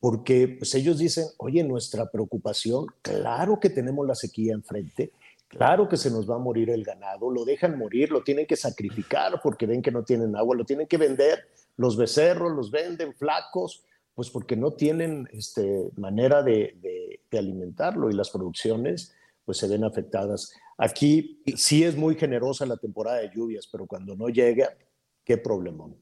Porque pues ellos dicen, oye, nuestra preocupación, claro que tenemos la sequía enfrente, claro que se nos va a morir el ganado, lo dejan morir, lo tienen que sacrificar porque ven que no tienen agua, lo tienen que vender, los becerros los venden flacos, pues porque no tienen este, manera de, alimentarlo y las producciones pues se ven afectadas. Aquí sí es muy generosa la temporada de lluvias, pero cuando no llega, qué problemón.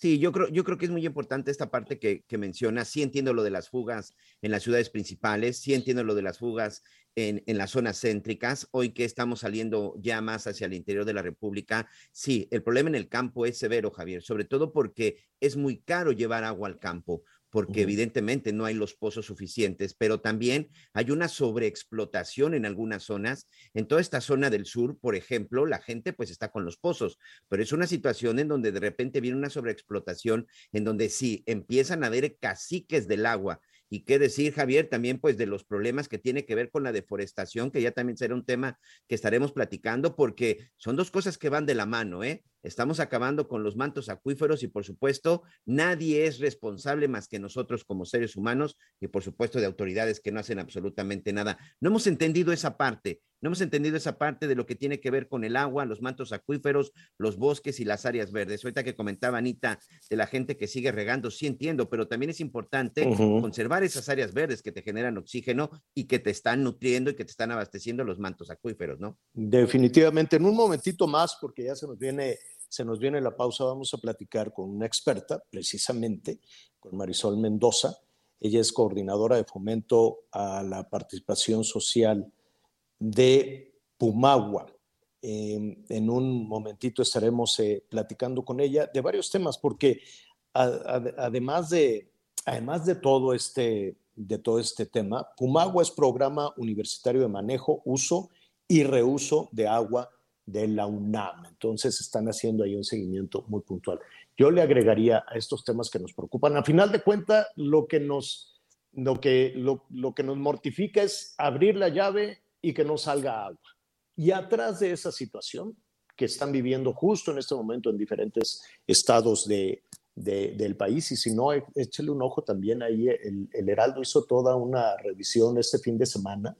Sí, yo creo, yo creo que es muy importante esta parte que, que mencionas. Sí entiendo lo de las fugas en las ciudades principales, sí entiendo lo de las fugas en, en, las zonas céntricas. Hoy que estamos saliendo ya más hacia el interior de la República, sí, el problema en el campo es severo, Javier, sobre todo porque es muy caro llevar agua al campo porque evidentemente no hay los pozos suficientes, pero también hay una sobreexplotación en algunas zonas. En toda esta zona del sur, por ejemplo, la gente pues está con los pozos, pero es una situación en donde de repente viene una sobreexplotación, en donde sí empiezan a haber caciques del agua y qué decir, Javier, también pues de los problemas que tiene que ver con la deforestación, que ya también será un tema que estaremos platicando, porque son dos cosas que van de la mano, ¿eh? Estamos acabando con los mantos acuíferos y por supuesto nadie es responsable más que nosotros como seres humanos y por supuesto de autoridades que no hacen absolutamente nada. No hemos entendido esa parte no hemos entendido esa parte de lo que tiene que ver con el agua, los mantos acuíferos, los bosques y las áreas verdes. Ahorita que comentaba Anita de la gente que sigue regando, sí entiendo, pero también es importante conservar esas áreas verdes que te generan oxígeno y que te están nutriendo y que te están abasteciendo los mantos acuíferos, ¿no? Definitivamente. En un momentito más, porque ya se nos viene se nos viene la pausa, vamos a platicar con una experta, precisamente, con Marisol Mendoza. Ella es coordinadora de fomento a la participación social de Pumagua. en un momentito estaremos eh, platicando con ella de varios temas, porque además, de, además de, todo este, de todo este tema, Pumagua es programa universitario de manejo, uso y reuso de agua de la UNAM. Entonces están haciendo ahí un seguimiento muy puntual. Yo le agregaría a estos temas que nos preocupan. A final de cuentas, lo que nos lo que, lo, lo que nos mortifica es abrir la llave y que no salga agua. Y atrás de esa situación que están viviendo justo en este momento en diferentes estados de, de, del país, y si no, échale un ojo también ahí, el, el, Heraldo hizo toda una revisión este fin de semana,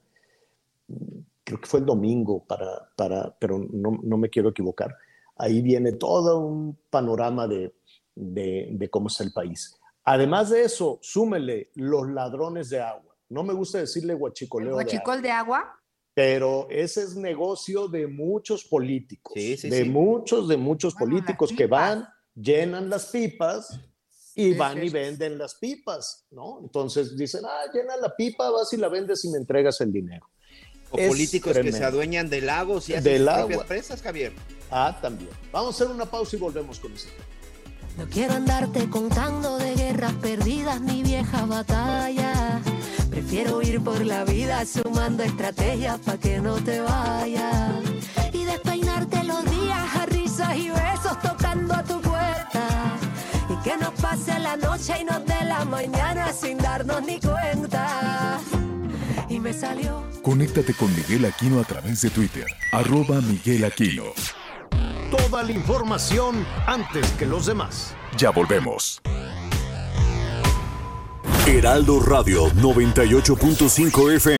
creo que fue el domingo, para, para, pero no, no me quiero equivocar, ahí viene todo un panorama de, de, de cómo está el país. Además de eso, súmele los ladrones de agua. No me gusta decirle guachicoleo. ¿El guachicol de agua? De agua? Pero ese es negocio de muchos políticos, sí, sí, de sí. muchos, de muchos bueno, políticos que van, llenan las pipas y van y venden las pipas, ¿no? Entonces dicen, ah, llena la pipa, vas y la vendes y me entregas el dinero. O es políticos tremendo. que se adueñan de lagos y hacen Del sus agua. propias presas, Javier. Ah, también. Vamos a hacer una pausa y volvemos con eso. No quiero andarte contando de guerras perdidas ni viejas batallas. Prefiero ir por la vida sumando estrategias para que no te vayas. Y despeinarte los días a risas y besos tocando a tu puerta. Y que nos pase la noche y nos dé la mañana sin darnos ni cuenta. Y me salió. Conéctate con Miguel Aquino a través de Twitter, arroba Miguel Aquino. Toda la información antes que los demás. Ya volvemos. Heraldo Radio 98.5 FM.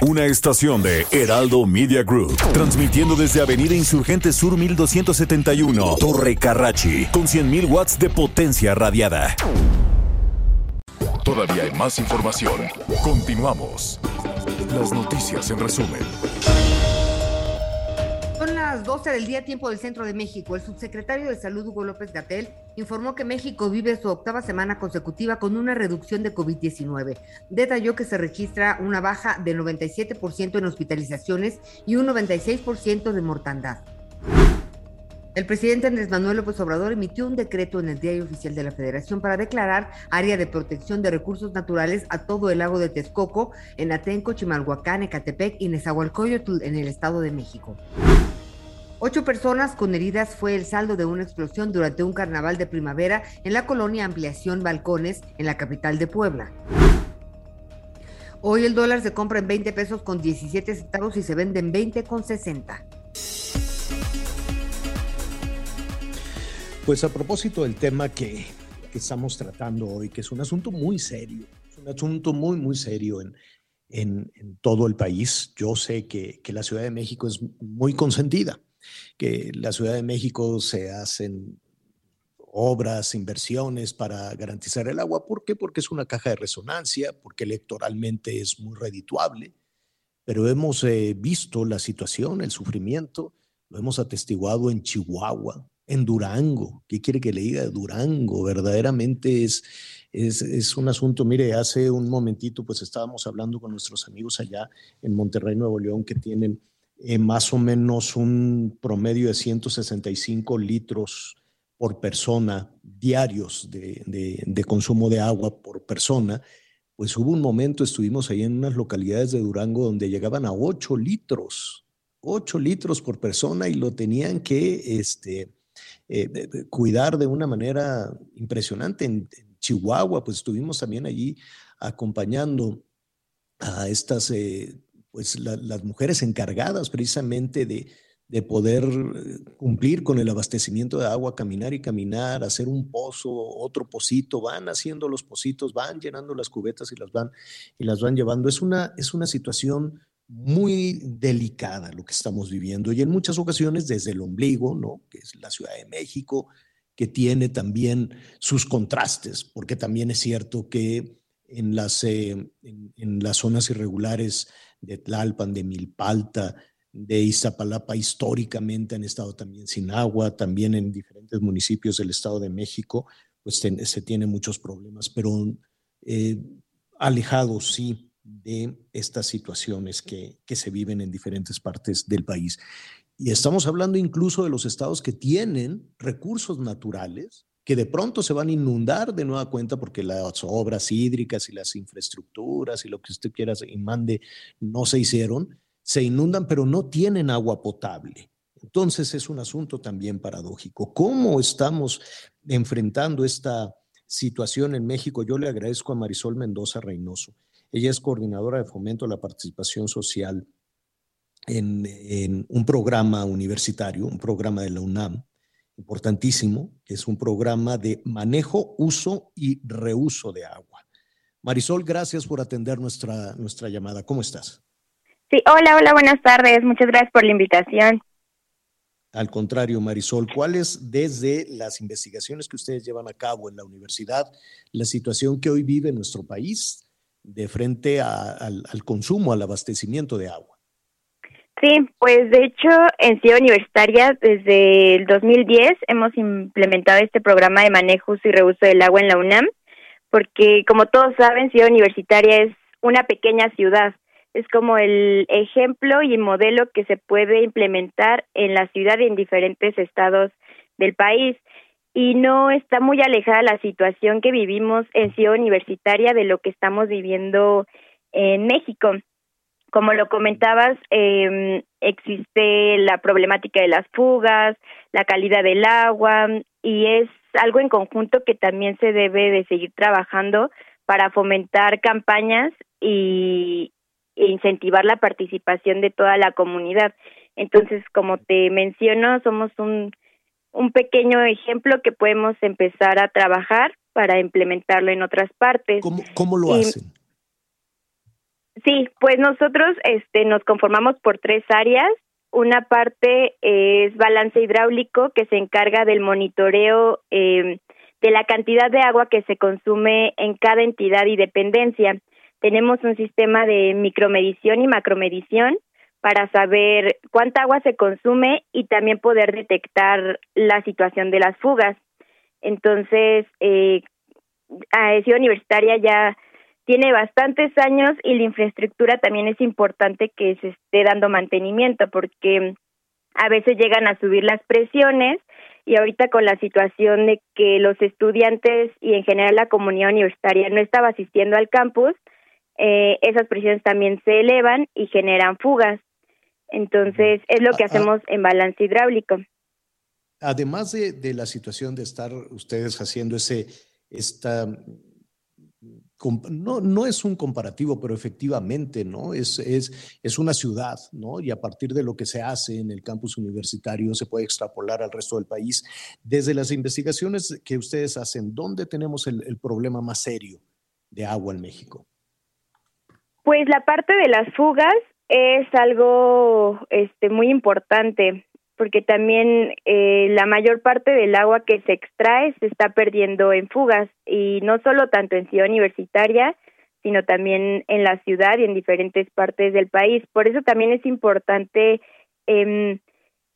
Una estación de Heraldo Media Group, transmitiendo desde Avenida Insurgente Sur 1271, Torre Carrachi, con 100.000 watts de potencia radiada. Todavía hay más información. Continuamos. Las noticias en resumen. Son las 12 del día, tiempo del centro de México. El subsecretario de Salud, Hugo López Gatel, informó que México vive su octava semana consecutiva con una reducción de COVID-19. Detalló que se registra una baja del 97% en hospitalizaciones y un 96% de mortandad. El presidente Andrés Manuel López Obrador emitió un decreto en el Diario Oficial de la Federación para declarar área de protección de recursos naturales a todo el lago de Texcoco, en Atenco, Chimalhuacán, Ecatepec y Nezahualcóyotl, en el Estado de México. Ocho personas con heridas fue el saldo de una explosión durante un carnaval de primavera en la colonia Ampliación Balcones, en la capital de Puebla. Hoy el dólar se compra en 20 pesos con 17 centavos y se vende en 20 con 60. Pues a propósito del tema que, que, estamos tratando hoy, que es un asunto muy serio, es un asunto muy, muy serio en, en, en todo el país. Yo sé que, que, la Ciudad de México es muy consentida, que la Ciudad de México se hacen obras, inversiones para garantizar el agua. ¿Por qué? Porque es una caja de resonancia, porque electoralmente es muy redituable, pero hemos eh, visto la situación, el sufrimiento, lo hemos atestiguado en Chihuahua, en Durango. ¿Qué quiere que le diga de Durango? Verdaderamente es, es, es, un asunto, mire, hace un momentito pues estábamos hablando con nuestros amigos allá en Monterrey, Nuevo León, que tienen eh, más o menos un promedio de 165 litros por persona diarios de, consumo de agua por persona. Pues hubo un momento, estuvimos ahí en unas localidades de Durango donde llegaban a 8 litros, 8 litros por persona y lo tenían que este, eh, cuidar de una manera impresionante. En, en, Chihuahua, pues estuvimos también allí acompañando a estas, eh, pues la, las mujeres encargadas precisamente de, de, poder cumplir con el abastecimiento de agua, caminar y caminar, hacer un pozo, otro pocito, van haciendo los pocitos, van llenando las cubetas y las van, y las van llevando. Es una, es una situación muy delicada lo que estamos viviendo y en muchas ocasiones desde el ombligo, ¿no? que es la Ciudad de México, que tiene también sus contrastes, porque también es cierto que en las, eh, en, en las zonas irregulares de Tlalpan, de Milpalta, de Iztapalapa históricamente han estado también sin agua, también en diferentes municipios del Estado de México, pues se tienen muchos problemas, pero eh, alejados, sí, de estas situaciones que, que se viven en diferentes partes del país. Y estamos hablando incluso de los estados que tienen recursos naturales, que de pronto se van a inundar de nueva cuenta porque las obras hídricas y las infraestructuras y lo que usted quiera y mande no se hicieron, se inundan, pero no tienen agua potable. Entonces es un asunto también paradójico. ¿Cómo estamos enfrentando esta situación en México? Yo le agradezco a Marisol Mendoza Reynoso. Ella es coordinadora de fomento a la participación social en, un programa universitario, un programa de la UNAM, importantísimo, que es un programa de manejo, uso y reuso de agua. Marisol, gracias por atender nuestra, nuestra llamada. ¿Cómo estás? Sí, hola, hola, buenas tardes. Muchas gracias por la invitación. Al contrario, Marisol, ¿cuál es desde las investigaciones que ustedes llevan a cabo en la universidad la situación que hoy vive nuestro país de frente al, consumo, al abastecimiento de agua? Sí, pues de hecho en Ciudad Universitaria desde el 2010 hemos implementado este programa de manejo, y reuso del agua en la UNAM, porque como todos saben, Ciudad Universitaria es una pequeña ciudad es como el ejemplo y modelo que se puede implementar en la ciudad y en diferentes estados del país. Y no está muy alejada la situación que vivimos en Ciudad Universitaria de lo que estamos viviendo en México. Como lo comentabas, eh, existe la problemática de las fugas, la calidad del agua y es algo en conjunto que también se debe de seguir trabajando para fomentar campañas y, e incentivar la participación de toda la comunidad. Entonces, como te menciono, somos un, un pequeño ejemplo que podemos empezar a trabajar para implementarlo en otras partes. ¿Cómo, lo hacen? Sí, pues nosotros este, nos conformamos por tres áreas. Una parte es balance hidráulico, que se encarga del monitoreo eh, de la cantidad de agua que se consume en cada entidad y dependencia tenemos un sistema de micromedición y macromedición para saber cuánta agua se consume y también poder detectar la situación de las fugas. Entonces, eh, Ciudad Universitaria ya tiene bastantes años y la infraestructura también es importante que se esté dando mantenimiento porque a veces llegan a subir las presiones y ahorita con la situación de que los estudiantes y en general la comunidad universitaria no estaba asistiendo al campus, eh, esas presiones también se elevan y generan fugas. Entonces, es lo que ah, ah. hacemos en balance hidráulico. Además de, la situación de estar ustedes haciendo ese, esta, no, no es un comparativo, pero efectivamente, ¿no? Es, es, es una ciudad, ¿no? Y a partir de lo que se hace en el campus universitario se puede extrapolar al resto del país. Desde las investigaciones que ustedes hacen, ¿dónde tenemos el, el problema más serio de agua en México? Pues la parte de las fugas es algo este muy importante porque también eh, la mayor parte del agua que se extrae se está perdiendo en fugas y no solo tanto en ciudad universitaria sino también en la ciudad y en diferentes partes del país. Por eso también es importante eh,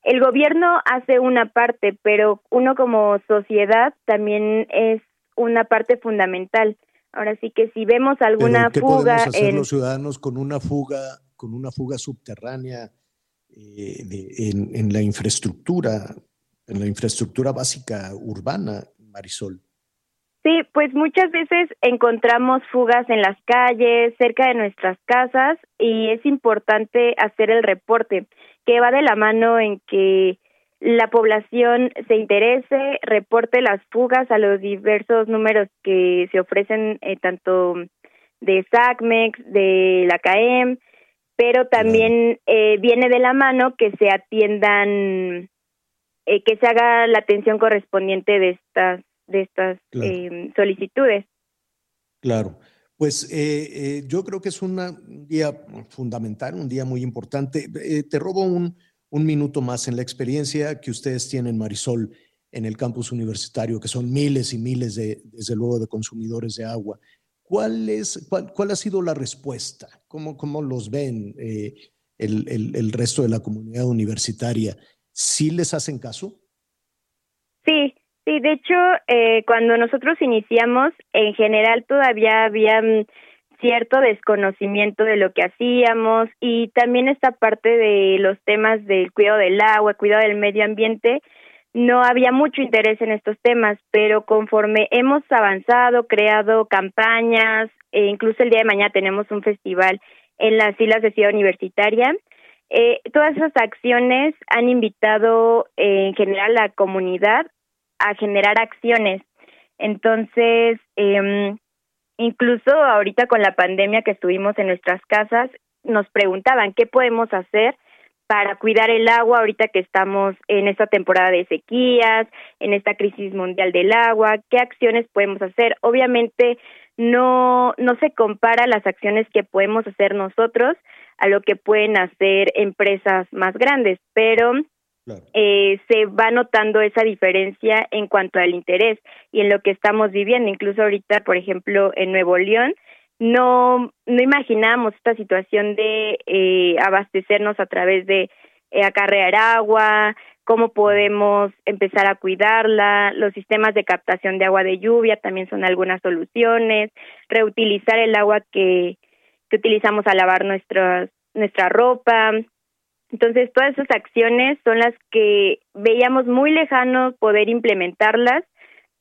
el gobierno hace una parte pero uno como sociedad también es una parte fundamental. Ahora sí que si vemos alguna ¿qué fuga podemos hacer los ciudadanos con una fuga, con una fuga subterránea eh, en, en, la infraestructura, en la infraestructura básica urbana, Marisol? Sí, pues muchas veces encontramos fugas en las calles, cerca de nuestras casas, y es importante hacer el reporte, que va de la mano en que la población se interese, reporte las fugas a los diversos números que se ofrecen eh, tanto de SACMEX, de la CAEM, pero también eh, viene de la mano que se atiendan, eh, que se haga la atención correspondiente de estas, de estas em, solicitudes. Claro. Pues yo creo que es un día fundamental, un día muy importante. te robo un, un minuto más en la experiencia que ustedes tienen, Marisol, en el campus universitario, que son miles y miles de, desde luego, de consumidores de agua. ¿Cuál, es, cuál, ha sido la respuesta? ¿Cómo, cómo los ven? Eh, el, el, el resto de la comunidad universitaria. ¿Sí les hacen caso? Sí, sí, de hecho, eh, cuando nosotros iniciamos, en general todavía había mm, cierto desconocimiento de lo que hacíamos y también esta parte de los temas del cuidado del agua, cuidado del medio ambiente, no había mucho interés en estos temas, pero conforme hemos avanzado, creado campañas, e incluso el día de mañana tenemos un festival en las Islas de Ciudad Universitaria, eh, todas esas acciones han invitado eh, en general a la comunidad a generar acciones. Entonces, eh, incluso ahorita con la pandemia que estuvimos en nuestras casas, nos preguntaban qué podemos hacer para cuidar el agua ahorita que estamos en esta temporada de sequías, en esta crisis mundial del agua, qué acciones podemos hacer. Obviamente no no se compara las acciones que podemos hacer nosotros a lo que pueden hacer empresas más grandes, pero eh, se va notando esa diferencia en cuanto al interés y en lo que estamos viviendo. Incluso ahorita, por ejemplo, en Nuevo León, no, no imaginábamos esta situación de eh, abastecernos a través de eh, acarrear agua, cómo podemos empezar a cuidarla, los sistemas de captación de agua de lluvia también son algunas soluciones, reutilizar el agua que, que utilizamos a lavar nuestras, nuestra ropa, entonces, todas esas acciones son las que veíamos muy lejano poder implementarlas,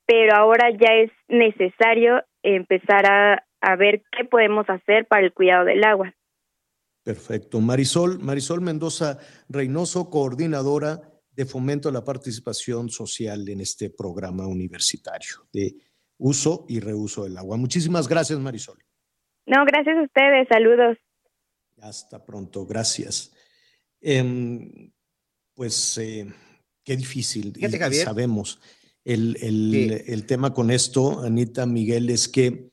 pero ahora ya es necesario empezar a, a ver qué podemos hacer para el cuidado del agua. Perfecto. Marisol, Marisol Mendoza Reynoso, coordinadora de fomento a la participación social en este programa universitario de uso y reuso del agua. Muchísimas gracias, Marisol. No, gracias a ustedes. Saludos. Hasta pronto. Gracias. Em, pues eh, qué difícil. sabemos. El, el, el, tema con esto, Anita Miguel, es que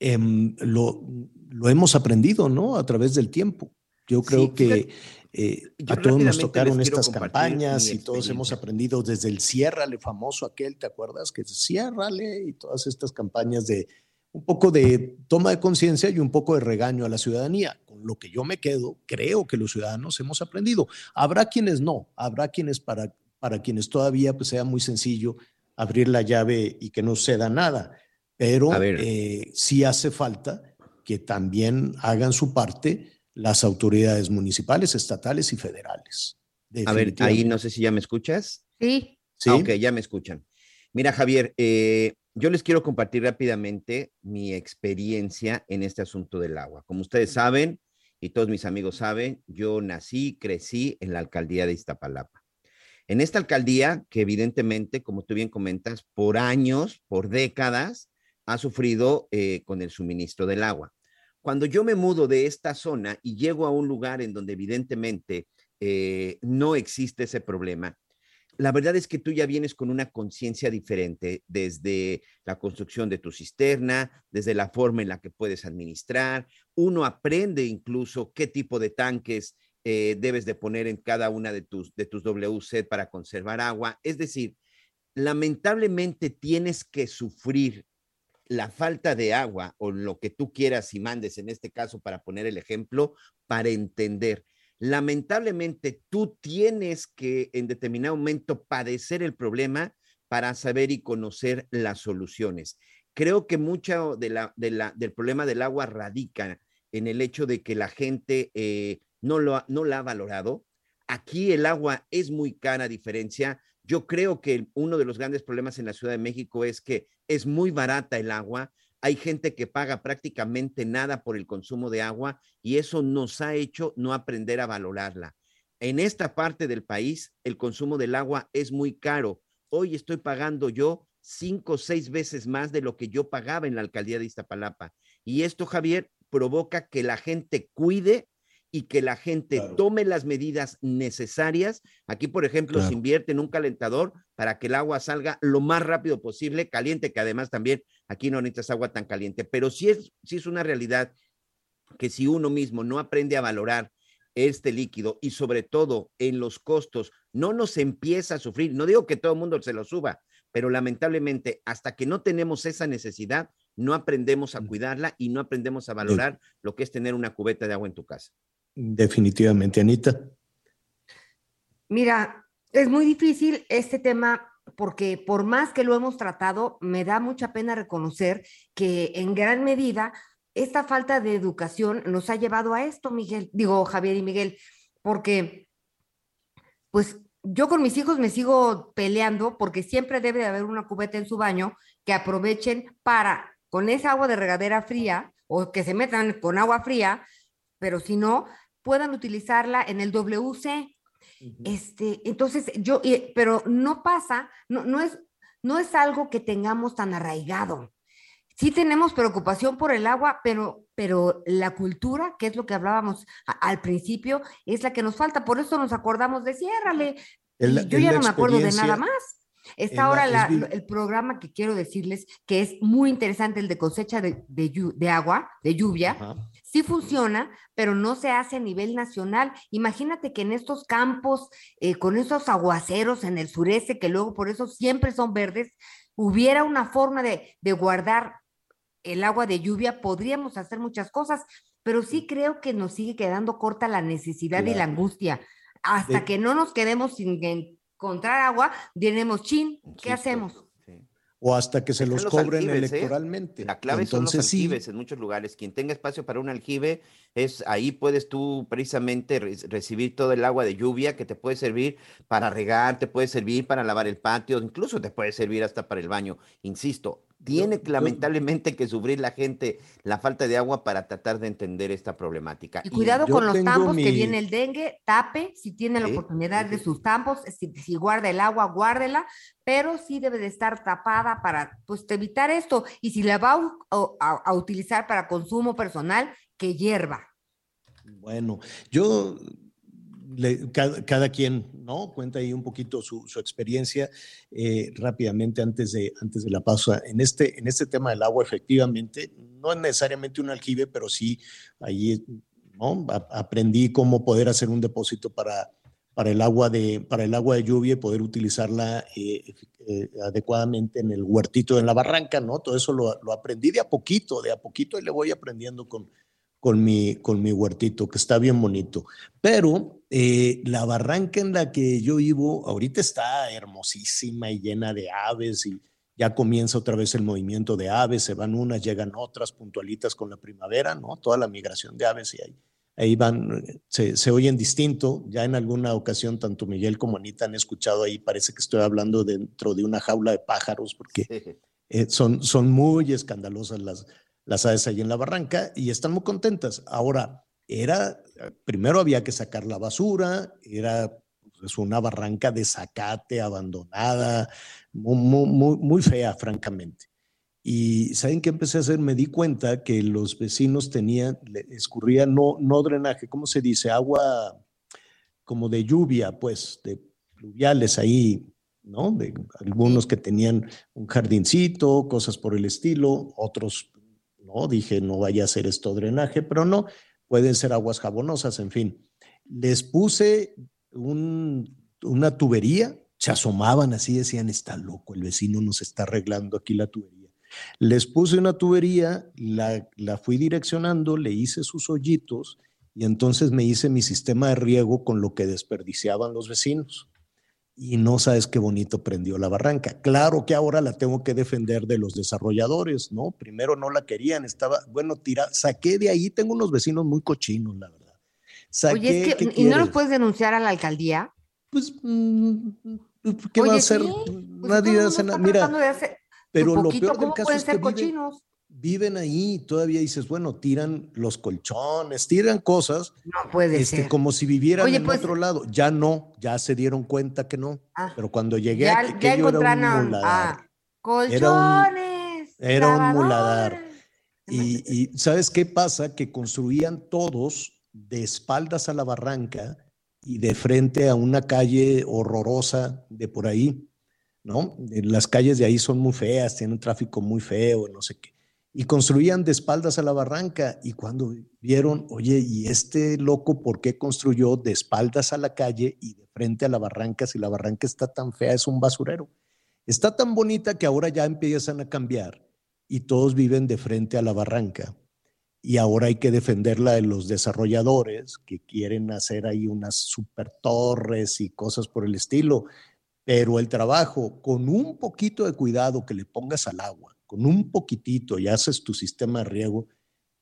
em, lo, lo, hemos aprendido, ¿no? A través del tiempo. Yo creo que eh, a todos nos tocaron estas campañas y todos hemos aprendido desde el ciérrale famoso aquel, ¿te acuerdas? Que ciérrale y todas estas campañas de un poco de toma de conciencia y un poco de regaño a la ciudadanía. Con lo que yo me quedo, creo que los ciudadanos hemos aprendido. Habrá quienes no, habrá quienes para, para quienes todavía pues, sea muy sencillo abrir la llave y que no ceda nada, pero eh, sí hace falta que también hagan su parte las autoridades municipales, estatales y federales. A ver, ahí no sé si ya me escuchas. Sí. Sí. ok, ya me escuchan. Mira, Javier, eh, yo les quiero compartir rápidamente mi experiencia en este asunto del agua. Como ustedes saben, y todos mis amigos saben, yo nací, crecí en la alcaldía de Iztapalapa. En esta alcaldía, que evidentemente, como tú bien comentas, por años, por décadas, ha sufrido eh, con el suministro del agua. Cuando yo me mudo de esta zona y llego a un lugar en donde evidentemente eh, no existe ese problema, la verdad es que tú ya vienes con una conciencia diferente desde la construcción de tu cisterna, desde la forma en la que puedes administrar. Uno aprende incluso qué tipo de tanques eh, debes de poner en cada una de tus, de tus WC para conservar agua. Es decir, lamentablemente tienes que sufrir la falta de agua o lo que tú quieras y mandes en este caso para poner el ejemplo, para entender lamentablemente tú tienes que en determinado momento padecer el problema para saber y conocer las soluciones. Creo que mucho de la, del problema del agua radica en el hecho de que la gente eh, no, lo, no la ha valorado. Aquí el agua es muy cara a diferencia. Yo creo que uno de los grandes problemas en la Ciudad de México es que es muy barata el agua, hay gente que paga prácticamente nada por el consumo de agua y eso nos ha hecho no aprender a valorarla. En esta parte del país, el consumo del agua es muy caro. Hoy estoy pagando yo cinco o seis veces más de lo que yo pagaba en la alcaldía de Iztapalapa. Y esto, Javier, provoca que la gente cuide y que la gente tome las medidas necesarias. Aquí, por ejemplo, se invierte en un calentador para que el agua salga lo más rápido posible, caliente, que además también aquí no necesitas agua tan caliente, pero sí es, sí es una realidad que si uno mismo no aprende a valorar este líquido y sobre todo en los costos, no nos empieza a sufrir, no digo que todo el mundo se lo suba, pero lamentablemente hasta que no tenemos esa necesidad, no aprendemos a mm. cuidarla y no aprendemos a valorar lo que es tener una cubeta de agua en tu casa. Definitivamente, Anita. Mira, es muy difícil este tema porque por más que lo hemos tratado, me da mucha pena reconocer que en gran medida esta falta de educación nos ha llevado a esto, Miguel, digo Javier y Miguel, porque pues yo con mis hijos me sigo peleando porque siempre debe de haber una cubeta en su baño que aprovechen para, con esa agua de regadera fría o que se metan con agua fría, pero si no, puedan utilizarla en el WC. Este, entonces yo, pero no pasa, no, no, es, no es algo que tengamos tan arraigado. Sí tenemos preocupación por el agua, pero, pero la cultura, que es lo que hablábamos al principio, es la que nos falta. Por eso nos acordamos de ciérrale. yo ya no me acuerdo de nada más. Está ahora el programa que quiero decirles que es muy interesante, el de cosecha de, de, agua, de lluvia. Sí funciona, pero no se hace a nivel nacional. Imagínate que en estos campos, eh, con esos aguaceros en el sureste, que luego por eso siempre son verdes, hubiera una forma de, de guardar el agua de lluvia, podríamos hacer muchas cosas, pero sí creo que nos sigue quedando corta la necesidad y la angustia. Hasta que no nos quedemos sin encontrar agua, diremos, chin, ¿qué hacemos? O hasta que se los, cobren ¿eh? electoralmente. La clave son los aljibes en muchos lugares. Quien tenga espacio para un aljibe, es ahí puedes tú precisamente recibir todo el agua de lluvia que te puede servir para regar, te puede servir para lavar el patio, incluso te puede servir hasta para el baño. Insisto, tiene lamentablemente que sufrir la gente la falta de agua para tratar de entender esta problemática. Y cuidado con los tampos que viene el dengue, tape, si tiene la oportunidad de sus tampos, si, si, guarda el agua, guárdela, pero sí debe de estar tapada para pues, evitar esto. Y si la va a utilizar para consumo personal, que hierva. Bueno, yo cada, quien, ¿no? Cuenta ahí un poquito su, experiencia eh, rápidamente antes de, antes de la pausa. En este, en este tema del agua, efectivamente, no es necesariamente un aljibe, pero sí ahí, ¿no? aprendí cómo poder hacer un depósito para, para, el, agua de, para el agua de lluvia y poder utilizarla eh, eh, adecuadamente en el huertito en la barranca, ¿no? Todo eso lo, lo aprendí de a poquito, de a poquito y le voy aprendiendo con con mi, con mi huertito, que está bien bonito. Pero eh, la barranca en la que yo vivo ahorita está hermosísima y llena de aves y ya comienza otra vez el movimiento de aves, se van unas, llegan otras puntualitas con la primavera, ¿no? Toda la migración de aves y ahí, ahí van, se, se oyen distinto. Ya en alguna ocasión tanto Miguel como Anita han escuchado ahí, parece que estoy hablando dentro de una jaula de pájaros porque (laughs) eh, son, son muy escandalosas las, las aves ahí en la barranca y están muy contentas. Ahora, era, primero había que sacar la basura, era pues, una barranca de zacate abandonada, muy, muy, muy fea, francamente. Y ¿saben qué empecé a hacer? Me di cuenta que los vecinos tenían, escurría no, no drenaje, ¿cómo se dice? Agua como de lluvia, pues, de pluviales ahí, ¿no? De algunos que tenían un jardincito, cosas por el estilo, otros ¿no? Dije, no vaya a ser esto drenaje, pero no, pueden ser aguas jabonosas, en fin. Les puse una tubería, se asomaban así, decían, está loco, el vecino nos está arreglando aquí la tubería. Les puse una tubería, la, la fui direccionando, le hice sus hoyitos y entonces me hice mi sistema de riego con lo que desperdiciaban los vecinos y no sabes qué bonito prendió la barranca. Claro que ahora la tengo que defender de los desarrolladores, ¿no? Primero no la querían, estaba, bueno, tira, saqué de ahí, tengo unos vecinos muy cochinos, la verdad. Oye, es que, ¿y no los puedes denunciar a la alcaldía? Pues, mm, ¿qué va a hacer? Pues, Nadie hace nada. Mira, pero lo peor del caso es que? Viven ahí, todavía dices, bueno, tiran los colchones, tiran cosas. No puede este, ser. Como si vivieran en pues otro lado. Ya no, ya se dieron cuenta que no. Ah. pero cuando llegué ya, aquí, ya era un muladar. colchones. Era un, muladar. Y, y ¿sabes qué pasa? Que construían todos de espaldas a la barranca y de frente a una calle horrorosa de por ahí, ¿no? Las calles de ahí son muy feas, tienen un tráfico muy feo, no sé qué y construían de espaldas a la barranca. Y cuando vieron, oye, ¿y este loco por qué construyó de espaldas a la calle y de frente a la barranca si la barranca está tan fea, es un basurero? Está tan bonita que ahora ya empiezan a cambiar y todos viven de frente a la barranca. y ahora hay que defenderla de los desarrolladores que quieren hacer ahí unas super torres y cosas por el estilo. Pero el trabajo, con un poquito de cuidado que le pongas al agua, con un poquitito y haces tu sistema de riego,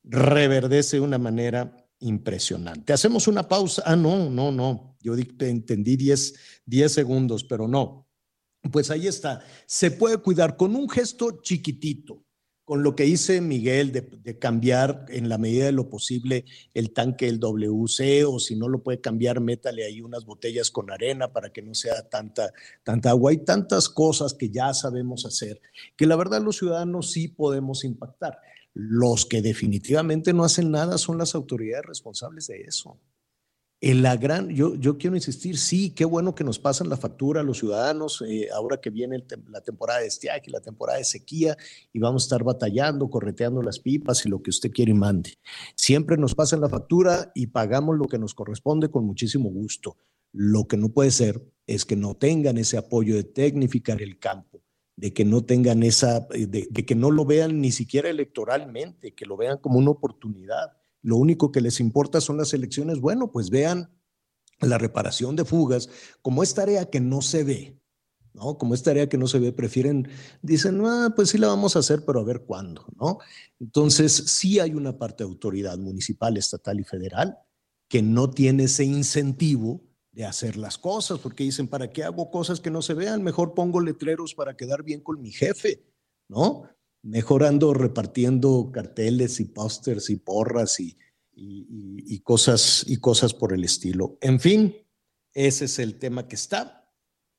reverdece de una manera impresionante. Hacemos una pausa. Ah, no, no, no. Yo entendí 10, 10 segundos, pero no. Pues ahí está. Se puede cuidar con un gesto chiquitito con lo que dice Miguel de, cambiar en la medida de lo posible el tanque del WC o si no lo puede cambiar, métale ahí unas botellas con arena para que no sea tanta, tanta agua. Hay tantas cosas que ya sabemos hacer que la verdad los ciudadanos sí podemos impactar. Los que definitivamente no hacen nada son las autoridades responsables de eso. En la gran, yo, quiero insistir, sí, qué bueno que nos pasan la factura a los ciudadanos eh, ahora que viene la temporada de estiaje, la temporada de sequía y vamos a estar batallando, correteando las pipas y lo que usted quiere y mande. Siempre nos pasan la factura y pagamos lo que nos corresponde con muchísimo gusto. Lo que no puede ser es que no tengan ese apoyo de tecnificar el campo, de que no tengan esa, eh, de que no lo vean ni siquiera electoralmente, que lo vean como una oportunidad lo único que les importa son las elecciones, bueno, pues vean la reparación de fugas como es tarea que no se ve, ¿no? Como es tarea que no se ve, prefieren, dicen, ah, pues sí la vamos a hacer, pero a ver cuándo, ¿no? Entonces, sí hay una parte de autoridad municipal, estatal y federal que no tiene ese incentivo de hacer las cosas, porque dicen, ¿para qué hago cosas que no se vean? Mejor pongo letreros para quedar bien con mi jefe, ¿no? Mejorando repartiendo carteles y pósters y porras y, cosas, y cosas por el estilo. En fin, ese es el tema que está.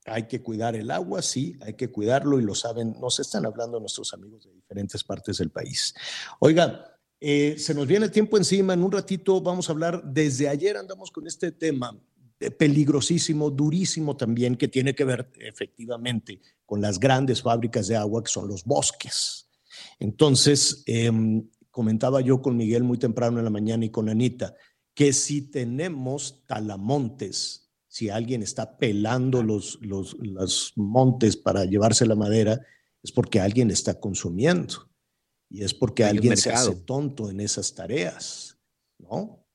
Hay que cuidar el agua, sí, hay que cuidarlo y lo saben, nos están hablando nuestros amigos de diferentes partes del país. Oiga, eh, se nos viene el tiempo encima, en un ratito vamos a hablar, desde ayer andamos con este tema eh, peligrosísimo, durísimo también, que tiene que ver efectivamente con las grandes fábricas de agua que son los bosques. Entonces, em, comentaba yo con Miguel muy temprano en la mañana y con Anita, que si tenemos talamontes, si alguien está pelando los, los, los montes para llevarse la madera, es porque alguien está consumiendo y es porque alguien se hace tonto en esas tareas, ¿no?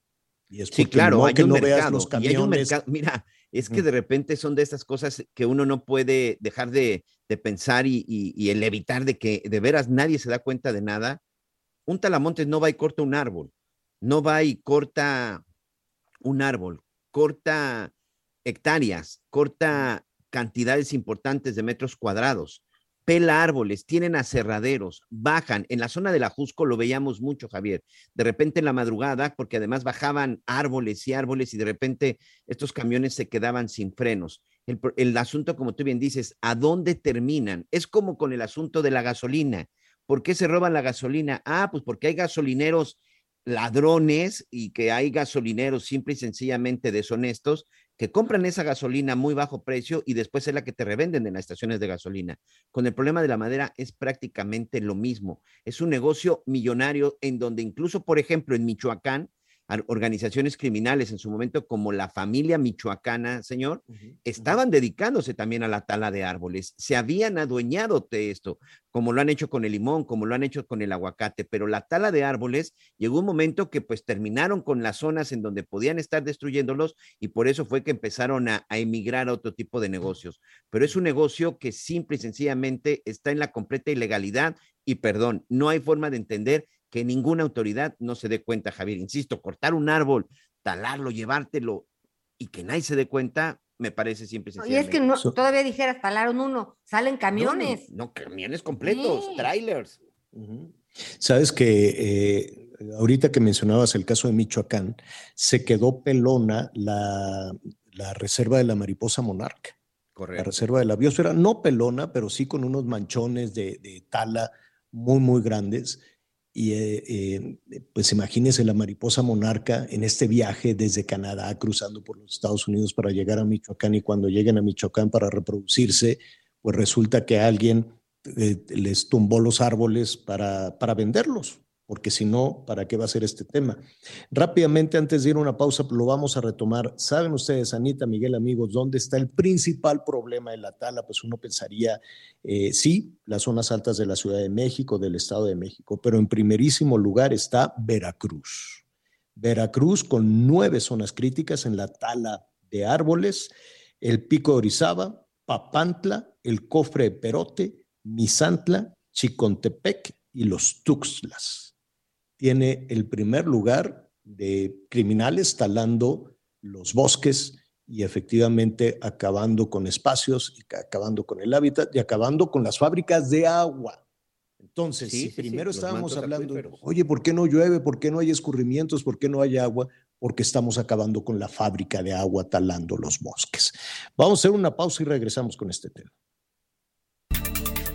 Y es porque sí, claro, no, hay que no veas los camiones. Mira, es que de repente son de estas cosas que uno no puede dejar de, pensar y, el evitar de que de veras nadie se da cuenta de nada. Un talamontes no va y corta un árbol, no va y corta un árbol, corta hectáreas, corta cantidades importantes de metros cuadrados pela árboles, tienen aserraderos, bajan. En la zona del Ajusco lo veíamos mucho, Javier. De repente en la madrugada, porque además bajaban árboles y árboles y de repente estos camiones se quedaban sin frenos. El, el asunto, como tú bien dices, ¿a dónde terminan? Es como con el asunto de la gasolina. ¿Por qué se roban la gasolina? Ah, pues porque hay gasolineros ladrones y que hay gasolineros simple y sencillamente deshonestos que compran esa gasolina a muy bajo precio y después es la que te revenden en las estaciones de gasolina. Con el problema de la madera es prácticamente lo mismo. Es un negocio millonario en donde incluso, por ejemplo, en Michoacán, organizaciones criminales en su momento como la familia michoacana, señor, estaban dedicándose también a la tala de árboles, se habían adueñado de esto, como lo han hecho con el limón, como lo han hecho con el aguacate, pero la tala de árboles llegó un momento que pues terminaron con las zonas en donde podían estar destruyéndolos y por eso fue que empezaron a, a emigrar a otro tipo de negocios. Pero es un negocio que simple y sencillamente está en la completa ilegalidad y perdón, no hay forma de entender que ninguna autoridad no se dé cuenta, Javier. Insisto, cortar un árbol, talarlo, llevártelo y que nadie se dé cuenta, me parece siempre Y es que no, todavía dijeras, talaron uno, salen camiones. No, camiones completos, trailers. Sabes que eh, ahorita que mencionabas el caso de Michoacán, se quedó pelona la, reserva de la mariposa monarca. Correcto. La reserva de la biosfera, no pelona, pero sí con unos manchones de, de tala muy, muy grandes y eh, eh, pues imagínese la mariposa monarca en este viaje desde Canadá, cruzando por los Estados Unidos para llegar a Michoacán y cuando lleguen a Michoacán para reproducirse, pues resulta que alguien eh, les tumbó los árboles para, para venderlos, porque si no, ¿para qué va a ser este tema? Rápidamente, antes de ir a una pausa, lo vamos a retomar. ¿Saben ustedes, Anita, Miguel, amigos, dónde está el principal problema de la tala? Pues uno pensaría, eh, sí, las zonas altas de la Ciudad de México, del Estado de México, pero en primerísimo lugar está Veracruz. Veracruz con nueve zonas críticas en la tala de árboles, el Pico de Orizaba, Papantla, el Cofre de Perote, Misantla, Chicontepec y los Tuxtlas. Tiene el primer lugar de criminales talando los bosques y efectivamente acabando con espacios, y acabando con el hábitat y acabando con las fábricas de agua. Entonces, si primero estábamos hablando, oye, ¿por qué no llueve? ¿Por qué no hay escurrimientos? ¿Por qué no hay agua? Porque estamos acabando con la fábrica de agua talando los bosques. Vamos a hacer una pausa y regresamos con este tema.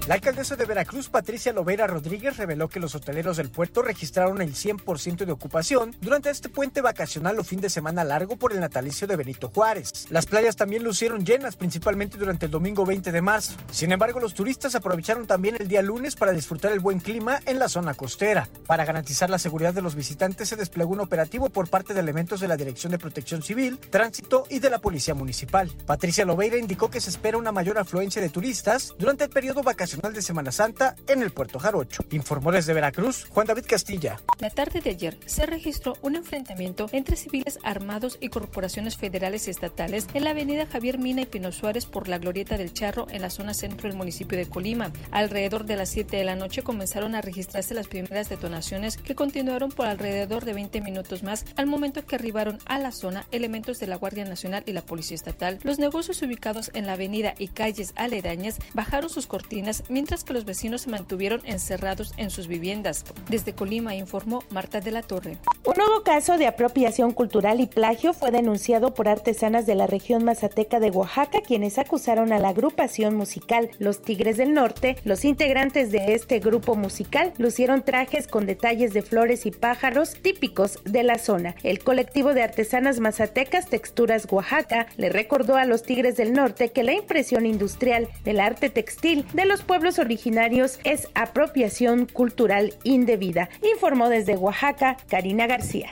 La alcaldesa de Veracruz, Patricia Lovera Rodríguez, reveló que los hoteleros del puerto registraron el 100% de ocupación durante este puente vacacional o fin de semana largo por el natalicio de Benito Juárez. Las playas también lucieron llenas, principalmente durante el domingo 20 de marzo. Sin embargo, los turistas aprovecharon también el día lunes para disfrutar el buen clima en la zona costera. Para garantizar la seguridad de los visitantes, se desplegó un operativo por parte de elementos de la Dirección de Protección Civil, Tránsito y de la Policía Municipal. Patricia Loveira indicó que se espera una mayor afluencia de turistas durante el periodo vacacional de Semana Santa en el Puerto Jarocho. Informó desde Veracruz Juan David Castilla. La tarde de ayer se registró un enfrentamiento entre civiles armados y corporaciones federales y estatales en la avenida Javier Mina y Pino Suárez por la Glorieta del Charro en la zona centro del municipio de Colima. Alrededor de las 7 de la noche comenzaron a registrarse las primeras detonaciones que continuaron por alrededor de 20 minutos más al momento que arribaron a la zona elementos de la Guardia Nacional y la Policía Estatal. Los negocios ubicados en la avenida y calles aledañas bajaron sus cortinas mientras que los vecinos se mantuvieron encerrados en sus viviendas. Desde Colima informó Marta de la Torre. Un nuevo caso de apropiación cultural y plagio fue denunciado por artesanas de la región mazateca de Oaxaca, quienes acusaron a la agrupación musical Los Tigres del Norte. Los integrantes de este grupo musical lucieron trajes con detalles de flores y pájaros típicos de la zona. El colectivo de artesanas mazatecas Texturas Oaxaca le recordó a los Tigres del Norte que la impresión industrial del arte textil de los pueblos originarios es apropiación cultural indebida, informó desde Oaxaca Karina García.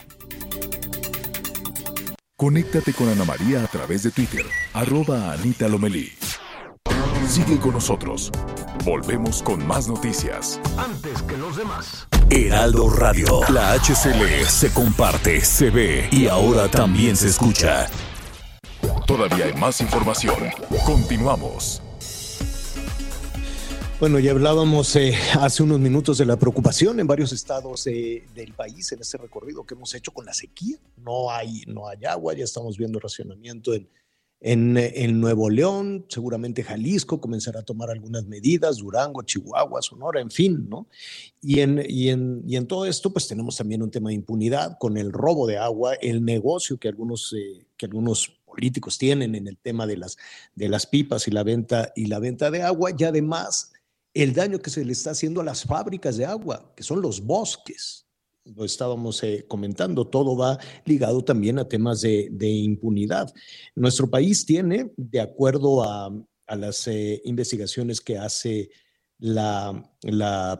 Conéctate con Ana María a través de Twitter, arroba Anita Lomelí. Sigue con nosotros. Volvemos con más noticias. Antes que los demás. Heraldo Radio. La HCL se comparte, se ve y ahora también se escucha. Todavía hay más información. Continuamos. Bueno, ya hablábamos eh, hace unos minutos de la preocupación en varios estados eh, del país en este recorrido que hemos hecho con la sequía. No hay, no hay agua, ya estamos viendo racionamiento en, en, Nuevo León, seguramente Jalisco comenzará a tomar algunas medidas, Durango, Chihuahua, Sonora, en fin, ¿no? Y en, y en, y en todo esto, pues tenemos también un tema de impunidad con el robo de agua, el negocio que algunos, eh, que algunos políticos tienen en el tema de las, de las pipas y la venta y la venta de agua y además el daño que se le está haciendo a las fábricas de agua, que son los bosques. Lo estábamos eh, comentando, todo va ligado también a temas de, impunidad. Nuestro país tiene, de acuerdo a, las eh, investigaciones que hace la,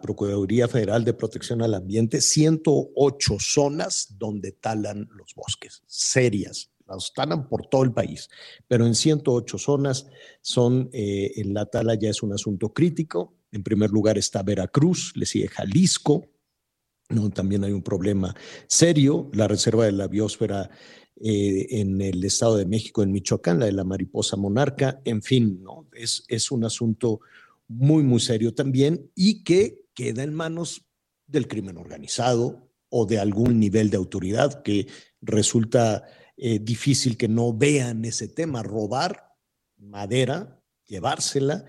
Procuraduría Federal de Protección al Ambiente, 108 zonas donde talan los bosques, serias, las talan por todo el país, pero en 108 zonas son, eh, la tala ya es un asunto crítico, en primer lugar está Veracruz, le sigue Jalisco, ¿no? también hay un problema serio, la reserva de la biosfera eh, en el Estado de México, en Michoacán, la de la mariposa monarca, en fin, ¿no? es, un asunto muy, muy serio también y que queda en manos del crimen organizado o de algún nivel de autoridad que resulta eh, difícil que no vean ese tema, robar madera, llevársela,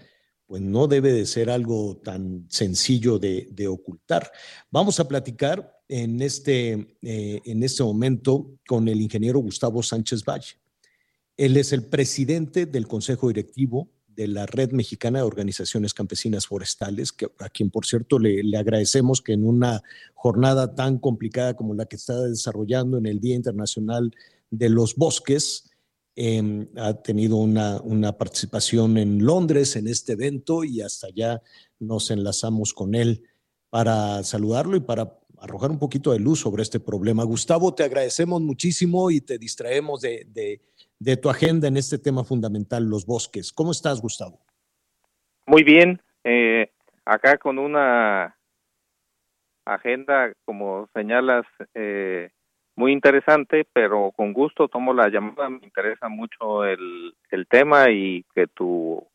pues no debe de ser algo tan sencillo de, ocultar. Vamos a platicar en este, eh, en este momento con el ingeniero Gustavo Sánchez Valle. Él es el presidente del Consejo Directivo de la Red Mexicana de Organizaciones Campesinas Forestales, a quien, por cierto, le, agradecemos que en una jornada tan complicada como la que está desarrollando en el Día Internacional de los Bosques, Em, ha tenido una, una, participación en Londres en este evento y hasta allá nos enlazamos con él para saludarlo y para arrojar un poquito de luz sobre este problema. Gustavo, te agradecemos muchísimo y te distraemos de, de, tu agenda en este tema fundamental, los bosques. ¿Cómo estás, Gustavo? Muy bien, eh, acá con una agenda, como señalas, eh, muy interesante, pero con gusto tomo la llamada. Me interesa mucho el, el tema y que tu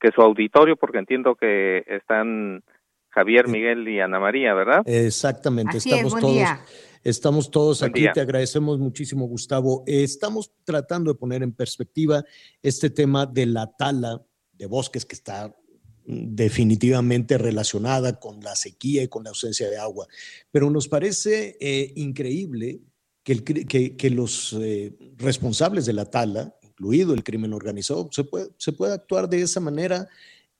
que su auditorio, porque entiendo que están Javier, Miguel y Ana María, ¿verdad? Exactamente, Así es, estamos buen todos, día. estamos todos Buen aquí. día. Te agradecemos muchísimo, Gustavo. Eh, estamos tratando de poner en perspectiva este tema de la tala de bosques que está mm, definitivamente relacionada con la sequía y con la ausencia de agua. Pero nos parece eh, increíble que, el que- que los eh, responsables de la tala, incluido el crimen organizado, se puede, se puede actuar de esa manera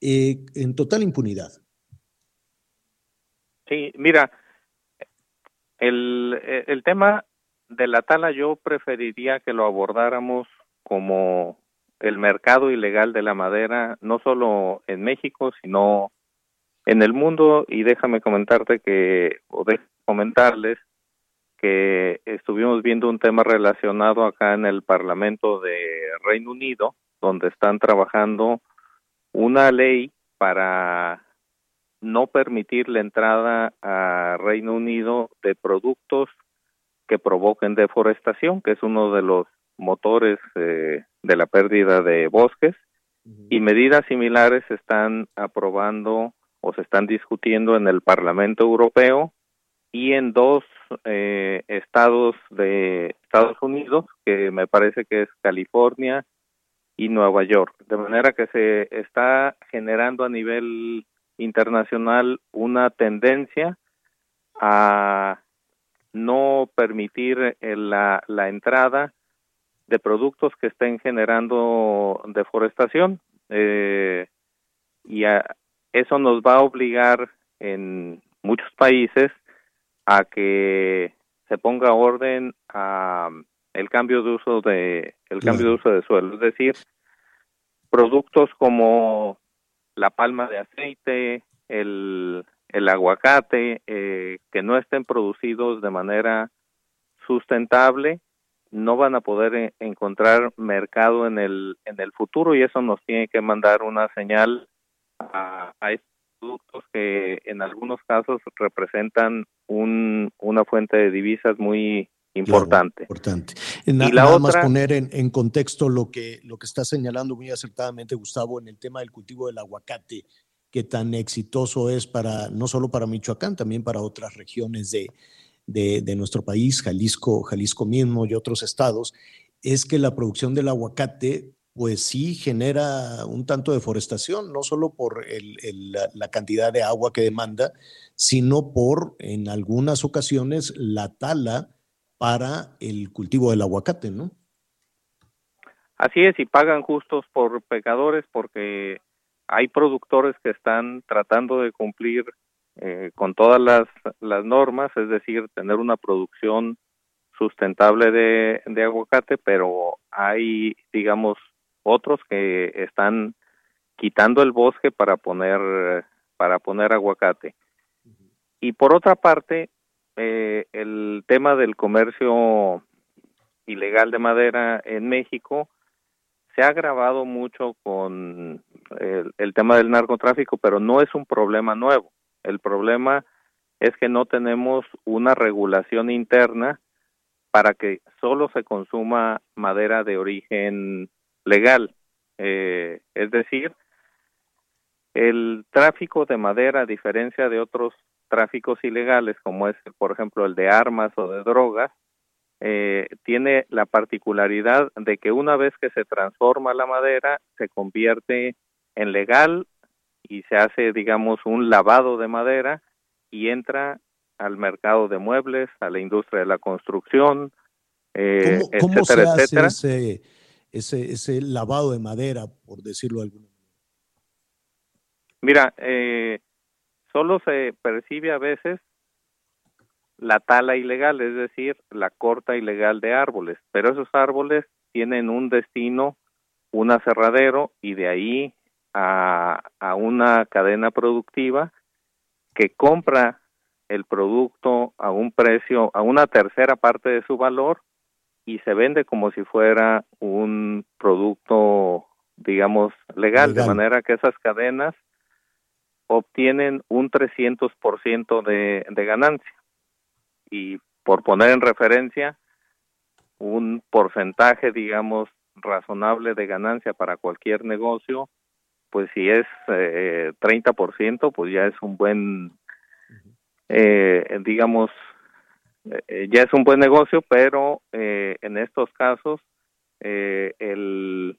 eh, en total impunidad. Sí, mira, el, eh, el tema de la tala yo preferiría que lo abordáramos como el mercado ilegal de la madera, no solo en México, sino en el mundo. Y déjame comentarte que, o de comentarles que estuvimos viendo un tema relacionado acá en el Parlamento de Reino Unido, donde están trabajando una ley para no permitir la entrada a Reino Unido de productos que provoquen deforestación, que es uno de los motores eh, de la pérdida de bosques, y medidas similares se están aprobando o se están discutiendo en el Parlamento Europeo y en dos eh, estados de Estados Unidos, que me parece que es California y Nueva York. De manera que se está generando a nivel internacional una tendencia a no permitir eh, la, la entrada de productos que estén generando deforestación eh, y a- eso nos va a obligar en muchos países a que se ponga orden a el cambio de uso de el cambio de uso de suelo, es decir, productos como la palma de aceite, el, el aguacate, eh, que no estén producidos de manera sustentable, no van a poder eh, encontrar mercado en el, en el futuro y eso nos tiene que mandar una señal a, a productos que en algunos casos representan un, una fuente de divisas muy importante. Importante. Na- Y la nada más otra- poner en, en contexto lo que, lo que está señalando muy acertadamente Gustavo en el tema del cultivo del aguacate, que tan exitoso es para no solo para Michoacán, también para otras regiones de, de- de nuestro país, Jalisco, Jalisco mismo y otros estados, es que la producción del aguacate pues sí genera un tanto de deforestación, no solo por el- la, la cantidad de agua que demanda, sino por, en algunas ocasiones, la tala para el cultivo del aguacate, ¿no? Así es, y pagan justos por pecadores porque hay productores que están tratando de cumplir eh, con todas las, las normas, es decir, tener una producción sustentable de aguacate, pero hay, digamos, otros que están quitando el bosque para poner para poner aguacate. Y por otra parte, eh, el tema del comercio ilegal de madera en México se ha agravado mucho con el, el tema del narcotráfico, pero no es un problema nuevo. El problema es que no tenemos una regulación interna para que solo se consuma madera de origen legal. Eh, es decir, el tráfico de madera, a diferencia de otros tráficos ilegales, como es, por ejemplo, el de armas o de drogas, eh, tiene la particularidad de que una vez que se transforma la madera, se convierte en legal y se hace, digamos, un lavado de madera y entra al mercado de muebles, a la industria de la construcción, eh, ¿Cómo, cómo se etcétera, hace etcétera. ese, ese, ese lavado de madera, por decirlo de alguna manera? Mira, eh, solo se percibe a veces la tala ilegal, es decir, la corta ilegal de árboles, pero esos árboles tienen un destino, un aserradero y de ahí a, a una cadena productiva que compra el producto a un precio, a una tercera parte de su valor y se vende como si fuera un producto, digamos, legal, de manera que esas cadenas obtienen un 300% de, de ganancia. Y por poner en referencia, un porcentaje, digamos, razonable de ganancia para cualquier negocio, pues si es eh, 30%, pues ya es un buen, eh, digamos, eh, ya es un buen negocio, pero eh, en estos casos eh, el,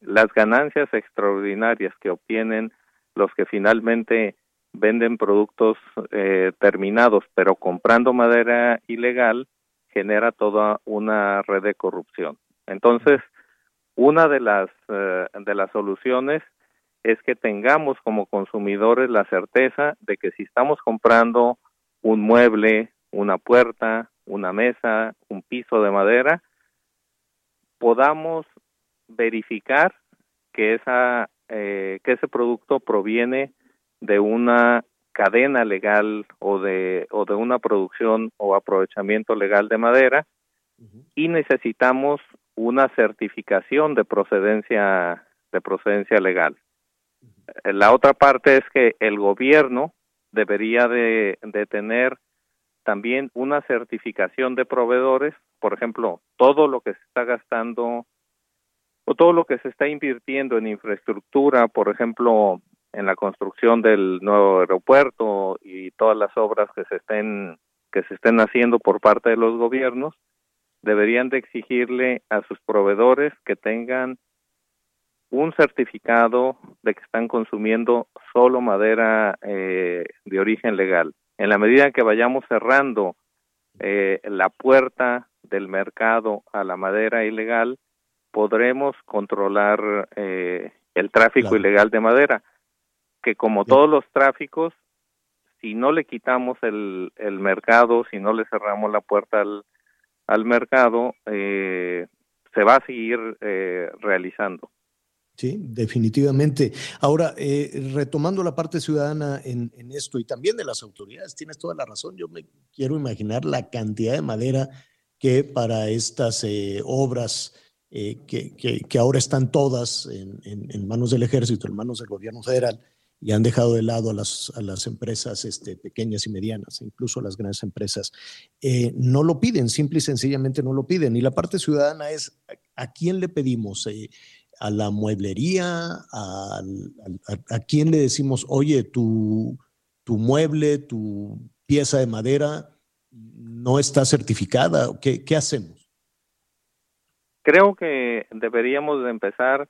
las ganancias extraordinarias que obtienen los que finalmente venden productos eh, terminados, pero comprando madera ilegal, genera toda una red de corrupción. Entonces, una de las eh, de las soluciones es que tengamos como consumidores la certeza de que si estamos comprando un mueble, una puerta, una mesa, un piso de madera, podamos verificar que esa eh, que ese producto proviene de una cadena legal o de o de una producción o aprovechamiento legal de madera y necesitamos una certificación de procedencia de procedencia legal. La otra parte es que el gobierno debería de, de tener también una certificación de proveedores, por ejemplo, todo lo que se está gastando o todo lo que se está invirtiendo en infraestructura, por ejemplo, en la construcción del nuevo aeropuerto y todas las obras que se estén que se estén haciendo por parte de los gobiernos, deberían de exigirle a sus proveedores que tengan un certificado de que están consumiendo solo madera eh, de origen legal. En la medida que vayamos cerrando eh, la puerta del mercado a la madera ilegal, podremos controlar eh, el tráfico ilegal de madera, que como todos los tráficos, si no le quitamos el, el mercado, si no le cerramos la puerta al, al mercado, eh, se va a seguir eh, realizando. Sí, definitivamente. Ahora, eh, retomando la parte ciudadana en, esto y también de las autoridades, tienes toda la razón. Yo me quiero imaginar la cantidad de madera que para estas eh, obras eh, que, ahora están todas en, manos del ejército, en manos del gobierno federal, y han dejado de lado a las, a las empresas este, pequeñas y medianas, incluso a las grandes empresas, eh, no lo piden, simple y sencillamente no lo piden. Y la parte ciudadana es, ¿a quién le pedimos? Eh, a la mueblería, a, a, a, quién le decimos, oye, tu, tu mueble, tu pieza de madera no está certificada, ¿qué, qué hacemos? Creo que deberíamos de empezar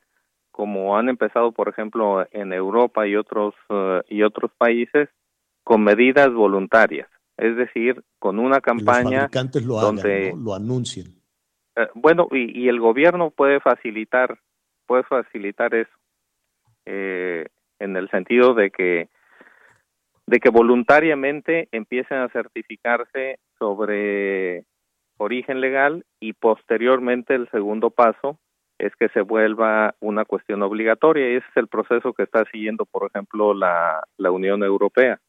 como han empezado, por ejemplo, en Europa y otros uh, y otros países, con medidas voluntarias, es decir, con una campaña los lo donde hagan, ¿no? lo anuncien. Eh, bueno, y, y, el gobierno puede facilitar puede facilitar eso eh, en el sentido de que de que voluntariamente empiecen a certificarse sobre origen legal y posteriormente el segundo paso es que se vuelva una cuestión obligatoria y ese es el proceso que está siguiendo, por ejemplo, la, la Unión Europea.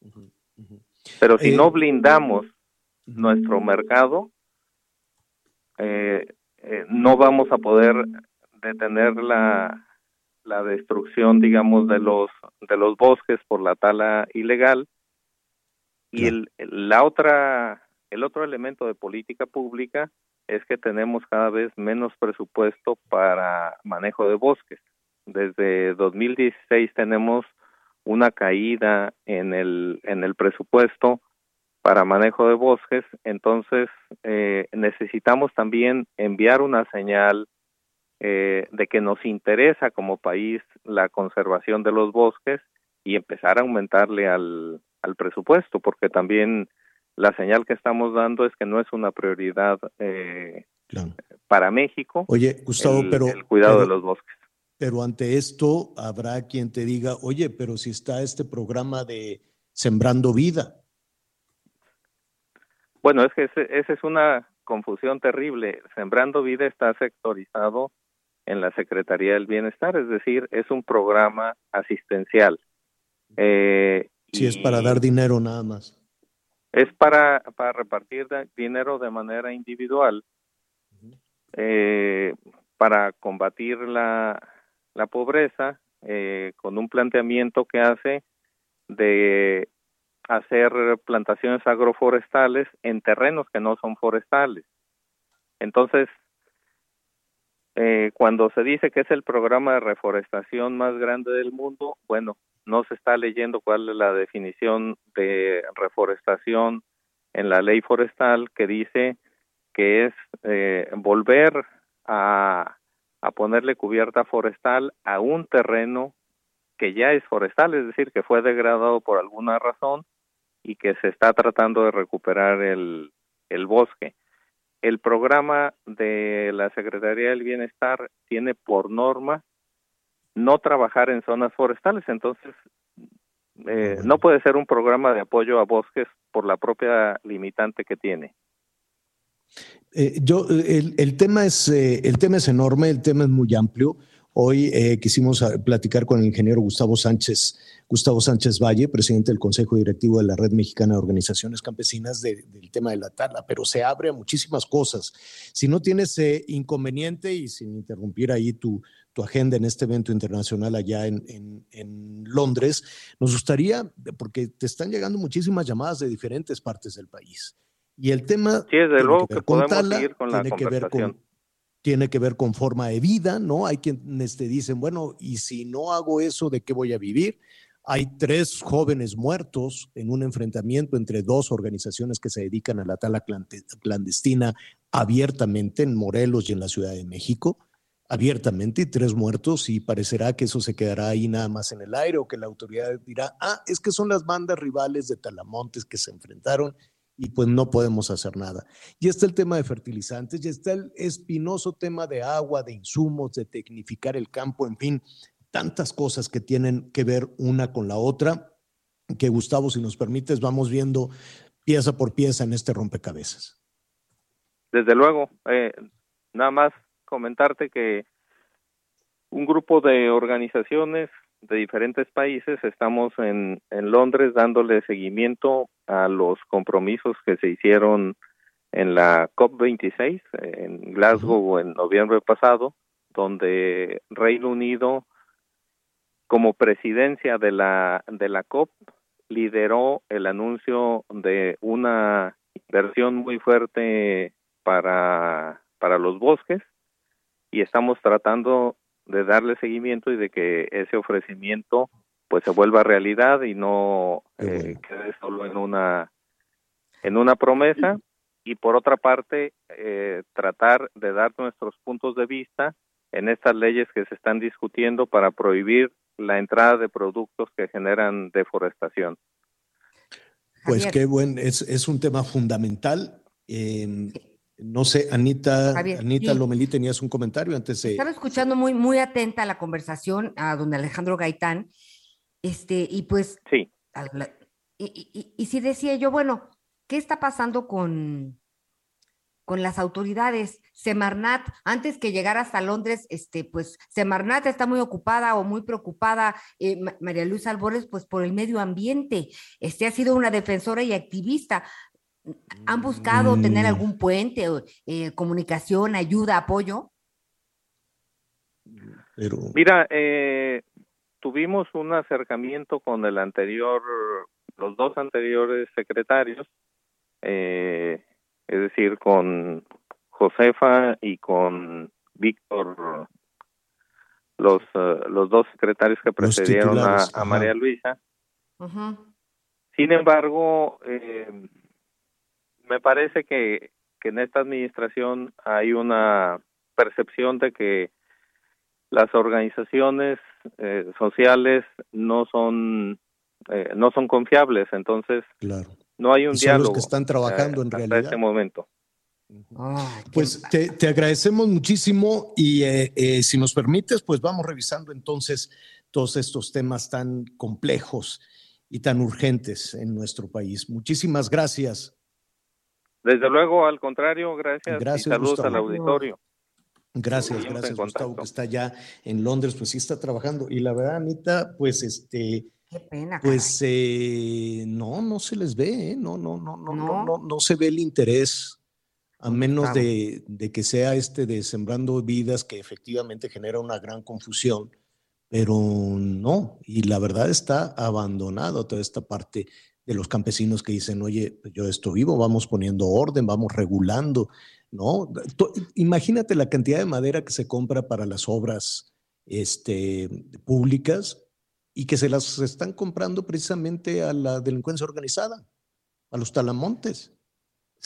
Uh -huh, uh -huh. Pero si eh, no blindamos uh -huh. nuestro mercado, eh, eh, no vamos a poder detener la, la destrucción, digamos, de los de los bosques por la tala ilegal. Y el, la otra, el otro elemento de política pública es que tenemos cada vez menos presupuesto para manejo de bosques. Desde 2016 tenemos una caída en el en el presupuesto para manejo de bosques, entonces eh, necesitamos también enviar una señal eh, de que nos interesa como país la conservación de los bosques y empezar a aumentarle al, al presupuesto, porque también la señal que estamos dando es que no es una prioridad eh, claro. para México. Oye, Gustavo, el, pero el cuidado pero, de los bosques. Pero ante esto habrá quien te diga, oye, pero si está este programa de Sembrando Vida. Bueno, es que esa es una confusión terrible. Sembrando Vida está sectorizado en la Secretaría del Bienestar, es decir, es un programa asistencial. Eh, si es para dar dinero nada más Es para, para repartir dinero de manera individual eh, para combatir la, la pobreza eh, con un planteamiento que hace de hacer plantaciones agroforestales en terrenos que no son forestales. Entonces, eh, cuando se dice que es el programa de reforestación más grande del mundo, bueno, no se está leyendo cuál es la definición de reforestación en la ley forestal que dice que es eh, volver a, a ponerle cubierta forestal a un terreno que ya es forestal, es decir, que fue degradado por alguna razón y que se está tratando de recuperar el, el bosque. El programa de la Secretaría del Bienestar tiene por norma no trabajar en zonas forestales, entonces eh, no puede ser un programa de apoyo a bosques por la propia limitante que tiene. Eh, yo, el, el, tema es, eh, el tema es enorme, el tema es muy amplio. Hoy eh, quisimos ah, platicar con el ingeniero Gustavo Sánchez, Gustavo Sánchez Valle, presidente del Consejo Directivo de la Red Mexicana de Organizaciones Campesinas, de, del tema de la tala, pero se abre a muchísimas cosas. Si no tienes eh, inconveniente y sin interrumpir ahí tu, tu agenda en este evento internacional allá en, en, en, Londres, nos gustaría, porque te están llegando muchísimas llamadas de diferentes partes del país. Y el tema sí, desde luego que, que podemos tala, seguir con la tiene que ver con tiene que ver con forma de vida, ¿no? Hay quienes te dicen, bueno, y si no hago eso, ¿de qué voy a vivir? Hay tres jóvenes muertos en un enfrentamiento entre dos organizaciones que se dedican a la tala clandestina abiertamente en Morelos y en la Ciudad de México, abiertamente, y tres muertos, y parecerá que eso se quedará ahí nada más en el aire o que la autoridad dirá, ah, es que son las bandas rivales de Talamontes que se enfrentaron y pues no podemos hacer nada. Y está el tema de fertilizantes, y está el espinoso tema de agua, de insumos, de tecnificar el campo, en fin, tantas cosas que tienen que ver una con la otra, que Gustavo, si nos permites, vamos viendo pieza por pieza en este rompecabezas. Desde luego, eh, nada más comentarte que un grupo de organizaciones de diferentes países estamos en, en Londres dándole seguimiento a los compromisos que se hicieron en la COP26 en Glasgow en noviembre pasado, donde Reino Unido, como presidencia de la, de la COP, lideró el anuncio de una inversión muy fuerte para, para los bosques y estamos tratando de darle seguimiento y de que ese ofrecimiento pues se vuelva realidad y no eh, quede solo en una en una promesa y por otra parte eh, tratar de dar nuestros puntos de vista en estas leyes que se están discutiendo para prohibir la entrada de productos que generan deforestación. Pues qué buen, es, es un tema fundamental. Eh, no sé, Anita, Javier, Anita sí. Lomelí, tenías un comentario antes de... Estaba escuchando muy, muy atenta a la conversación a don Alejandro Gaitán, este, y pues... Sí. Y, y, y sí decía yo, bueno, ¿qué está pasando con, con las autoridades? Semarnat, antes que llegara hasta Londres, este, pues Semarnat está muy ocupada o muy preocupada, eh, María Luisa Albores, pues por el medio ambiente. Este ha sido una defensora y activista. ¿Han buscado mm. tener algún puente, eh, comunicación, ayuda, apoyo? Pero... Mira, eh, tuvimos un acercamiento con el anterior, los dos anteriores secretarios, eh, es decir, con Josefa y con Víctor, los, uh, los dos secretarios que precedieron a, a, María Luisa. Uh -huh. Sin embargo, eh, me parece que, que en esta administración hay una percepción de que las organizaciones eh, sociales no son eh, no son confiables. Entonces claro. no hay un son diálogo los que están trabajando eh, en realidad. este momento. Ah, pues te, te, agradecemos muchísimo y eh, eh, si nos permites pues vamos revisando entonces todos estos temas tan complejos y tan urgentes en nuestro país. Muchísimas gracias desde luego, al contrario, gracias, gracias y saludos Gustavo. al auditorio. Gracias, gracias Gustavo, que está ya en Londres, pues sí está trabajando. Y la verdad, Anita, pues este, Qué pena. Pues eh, no, no se les ve, ¿eh? no, no, no, no, no, no, no se ve el interés, a menos de, de que sea este de sembrando vidas que efectivamente genera una gran confusión, pero no, y la verdad está abandonado toda esta parte de los campesinos que dicen, oye, pues yo esto vivo, vamos poniendo orden, vamos regulando, ¿no? Tú- Imagínate la cantidad de madera que se compra para las obras este, públicas y que se las están comprando precisamente a la delincuencia organizada, a los talamontes.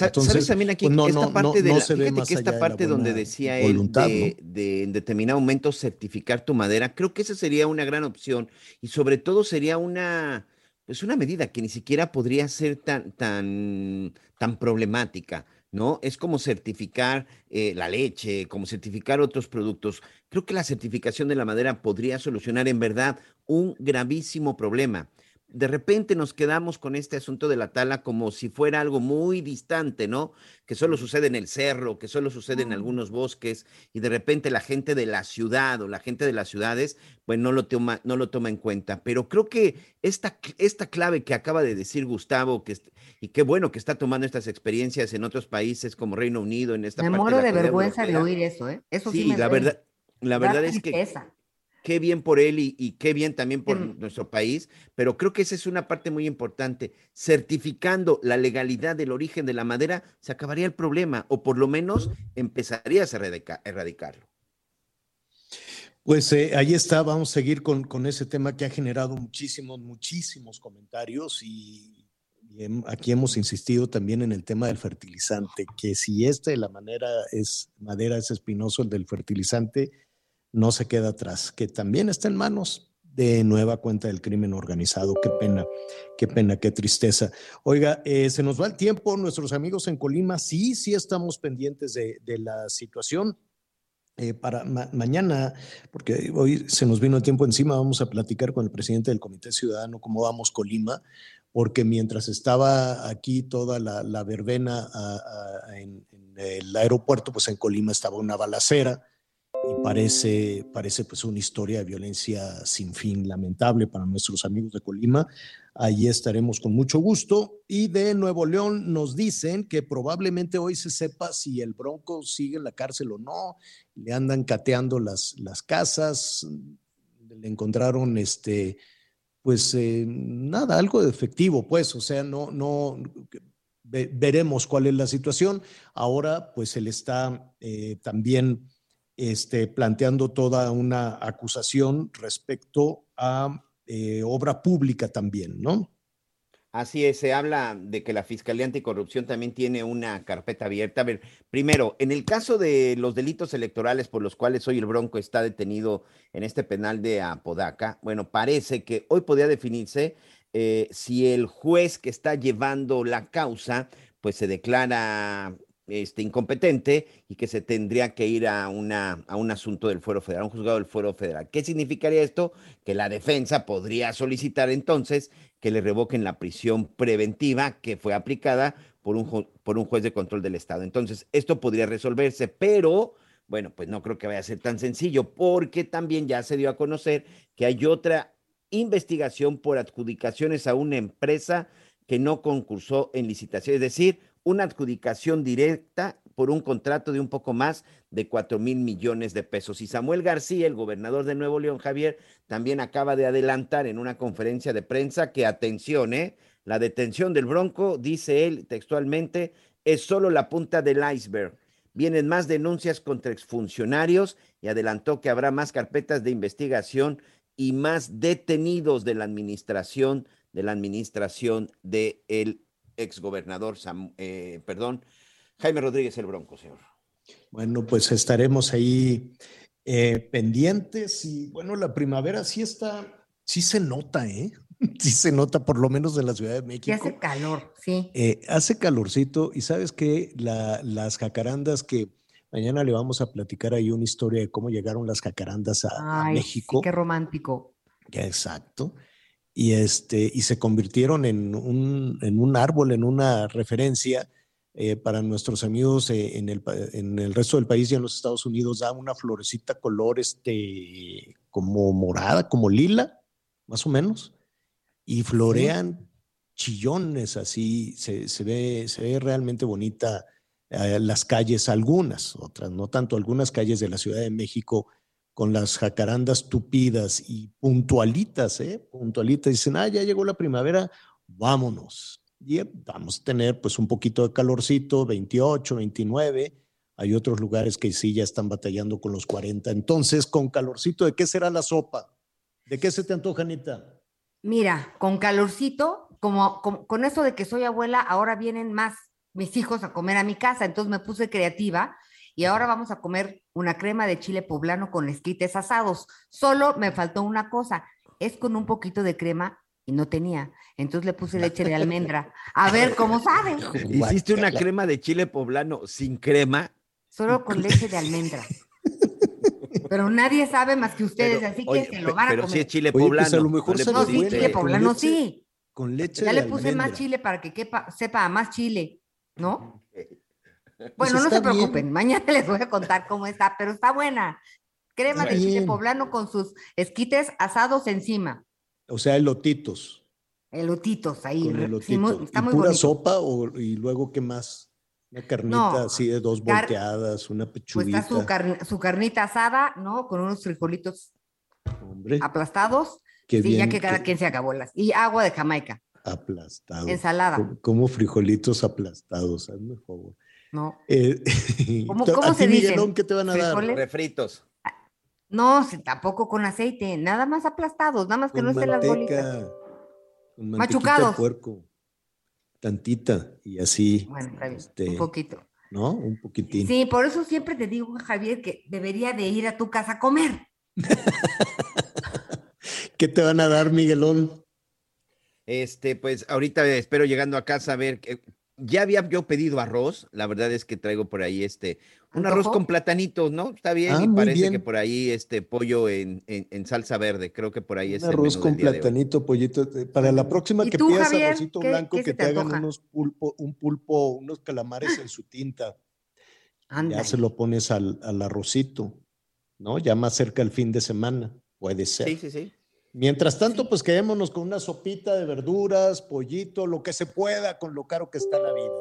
Entonces, ¿Sabes también aquí pues no, esta no, parte no- de la, se fíjate que esta de parte donde buena decía él de, de en determinado momento certificar tu madera, creo que esa sería una gran opción y sobre todo sería una pues una medida que ni siquiera podría ser tan tan tan problemática, ¿no? Es como certificar eh, la leche, como certificar otros productos. Creo que la certificación de la madera podría solucionar en verdad un gravísimo problema de repente nos quedamos con este asunto de la tala como si fuera algo muy distante, ¿no? Que solo sucede en el cerro, que solo sucede en algunos bosques, y de repente la gente de la ciudad o la gente de las ciudades, pues no lo toma, no lo toma en cuenta. Pero creo que esta, esta clave que acaba de decir Gustavo, que, y qué bueno que está tomando estas experiencias en otros países como Reino Unido, en esta Me parte muero la de vergüenza de oír eso, ¿eh? Eso sí, Sí, me la da- verdad, la da verdad es que tristeza. Qué bien por él y, y qué bien también por Mm. nuestro país, pero creo que esa es una parte muy importante. Certificando la legalidad del origen de la madera, se acabaría el problema, o por lo menos empezarías a erradica- erradicarlo. Pues eh, ahí está, vamos a seguir con, con ese tema que ha generado muchísimos, muchísimos comentarios y, y hem- aquí hemos insistido también en el tema del fertilizante, que si este de la manera es madera es espinoso, el del fertilizante no se queda atrás, que también está en manos de nueva cuenta del crimen organizado. Qué pena, qué pena, qué tristeza. Oiga, eh, se nos va el tiempo, nuestros amigos en Colima, sí, sí estamos pendientes de, la situación eh, para ma- mañana, porque hoy se nos vino el tiempo encima, vamos a platicar con el presidente del Comité Ciudadano cómo vamos Colima, porque mientras estaba aquí toda la, verbena en, en el aeropuerto, pues en Colima estaba una balacera y parece, parece pues una historia de violencia sin fin, lamentable para nuestros amigos de Colima. Allí estaremos con mucho gusto. Y de Nuevo León nos dicen que probablemente hoy se sepa si el Bronco sigue en la cárcel o no. Le andan cateando las, las casas, le encontraron este, pues eh, nada, algo de efectivo, pues, o sea, no, no, ve- veremos cuál es la situación. Ahora, pues, se le está eh, también este, planteando toda una acusación respecto a eh, obra pública también, ¿no? Así es, se habla de que la Fiscalía Anticorrupción también tiene una carpeta abierta. A ver, primero, en el caso de los delitos electorales por los cuales hoy el Bronco está detenido en este penal de Apodaca, bueno, parece que hoy podría definirse eh, si el juez que está llevando la causa, pues se declara este, incompetente y que se tendría que ir a, una, a un asunto del fuero federal, a un juzgado del fuero federal. ¿Qué significaría esto? Que la defensa podría solicitar entonces que le revoquen la prisión preventiva que fue aplicada por un, por un juez de control del Estado. Entonces, esto podría resolverse, pero bueno, pues no creo que vaya a ser tan sencillo, porque también ya se dio a conocer que hay otra investigación por adjudicaciones a una empresa que no concursó en licitación, es decir, una adjudicación directa por un contrato de un poco más de 4 mil millones de pesos. Y Samuel García, el gobernador de Nuevo León, Javier, también acaba de adelantar en una conferencia de prensa que, atención, ¿eh? la detención del Bronco, dice él textualmente, es solo la punta del iceberg. Vienen más denuncias contra exfuncionarios y adelantó que habrá más carpetas de investigación y más detenidos de la administración, de la administración del exgobernador, Sam- eh, perdón, Jaime Rodríguez el Bronco, señor. Bueno, pues estaremos ahí eh, pendientes y bueno, la primavera sí está, sí se nota, ¿eh? (laughs) Sí se nota, por lo menos en la Ciudad de Y México. hace calor, sí. Eh, hace calorcito y sabes que las jacarandas que mañana le vamos a platicar ahí una historia de cómo llegaron las jacarandas a, a Ay, sí, México. qué romántico. Ya, Exacto. Y, este, y se convirtieron en un, en un árbol, en una referencia eh, para nuestros amigos eh, en, el, en el resto del país y en los Estados Unidos. Da una florecita color este, como morada, como lila, más o menos. y florean chillones así, se, se ve, se ve realmente bonita eh, las calles, algunas, otras, no tanto, algunas calles de la Ciudad de México con las jacarandas tupidas y puntualitas, ¿eh? Puntualitas, dicen, ah, ya llegó la primavera, vámonos. Y eh, vamos a tener pues un poquito de calorcito, 28, 29. Hay otros lugares que sí ya están batallando con los 40. Entonces, con calorcito, ¿de qué será la sopa? ¿De qué se te antoja, Anita? Mira, con calorcito, como, como- con eso de que soy abuela, ahora vienen más mis hijos a comer a mi casa, entonces me puse creativa y ahora vamos a comer una crema de chile poblano con esquites asados. Solo me faltó una cosa, es con un poquito de crema y no tenía, entonces le puse leche de almendra. A ver cómo sabe. Hiciste una crema de chile poblano sin crema. Solo con leche de almendra. Pero nadie sabe más que ustedes, Pero, así que oye, se lo van a pero comer. sí es chile Oye, poblano. pues a lo mejor sabe No, sí, chile poblano leche- sí. Con leche Ya de le puse más almendra. chile para que quepa, sepa a más chile, ¿no? Pues Bueno, no está se bien. preocupen, mañana (laughs) les voy a contar cómo está, pero está buena. Crema Está de chile poblano con sus esquites asados encima, O sea, elotitos. elotitos ahí. Con elotito. sí, muy- está ¿Y muy pura bonito. sopa o, y luego qué más? Una carnita No, así de dos car- volteadas, una Pues pechuguita. está su, carn- su carnita asada, ¿no? Con unos frijolitos Hombre, aplastados. qué sí, ya que cada quien se haga bolas. Y agua de Jamaica, aplastado. ensalada, Como, como frijolitos aplastados, hazme favor. ¿No? Eh, (laughs) (laughs) ¿Cómo- ¿a cómo ti, se dicen? Miguelón, qué te van a dar? Refritos. No, sí, tampoco con aceite, nada más aplastados, nada más que Con no estén las bolitas. Con de Machucados. puerco. Tantita. Y así. Bueno, está bien, este, un poquito. ¿No? Un poquitín. Sí, por eso siempre te digo, Javier, que debería de ir a tu casa a comer. (laughs) ¿Qué te van a dar, Miguelón? Este, pues ahorita espero llegando a casa a ver. que- ya había yo pedido arroz. La verdad es que traigo por ahí este. Un arroz con platanitos, ¿no? Está bien. Ah, y parece bien. que por ahí este pollo en, en- en salsa verde. Creo que por ahí es Un el arroz menú con del platanito, pollito. eh, Para la próxima ¿Y que tú, pidas Javier? arrocito ¿Qué- blanco, qué que te, te hagan unos pulpo, un pulpo, unos calamares en su tinta. Ya se lo pones al, al arrocito, ¿no? Ya más cerca el fin de semana, puede ser. Sí, sí, sí. Mientras tanto, pues quedémonos con una sopita de verduras, pollito, lo que se pueda con lo caro que está la vida.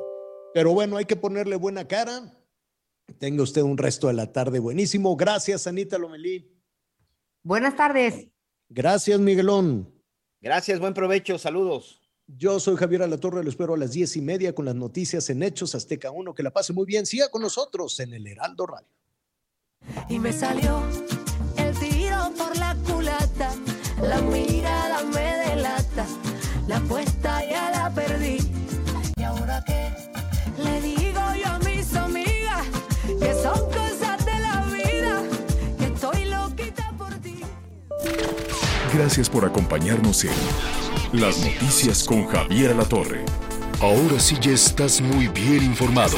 Pero bueno, hay que ponerle buena cara. Tenga usted un resto de la tarde buenísimo. Gracias, Anita Lomelí. Buenas tardes. Gracias, Miguelón. Gracias, buen provecho. Saludos. Yo soy Javier Alatorre, lo espero a las diez y media con las noticias en Hechos Azteca 1. Que la pase muy bien. Siga con nosotros en el Heraldo Radio. y me salió el tiro por la culata. La mirada me delata, la apuesta ya la perdí. ¿Y ahora qué? Le digo yo a mis amigas que son cosas de la vida, que estoy loquita por ti. Gracias por acompañarnos en Las Noticias con Javier La Torre. Ahora sí ya estás muy bien informado.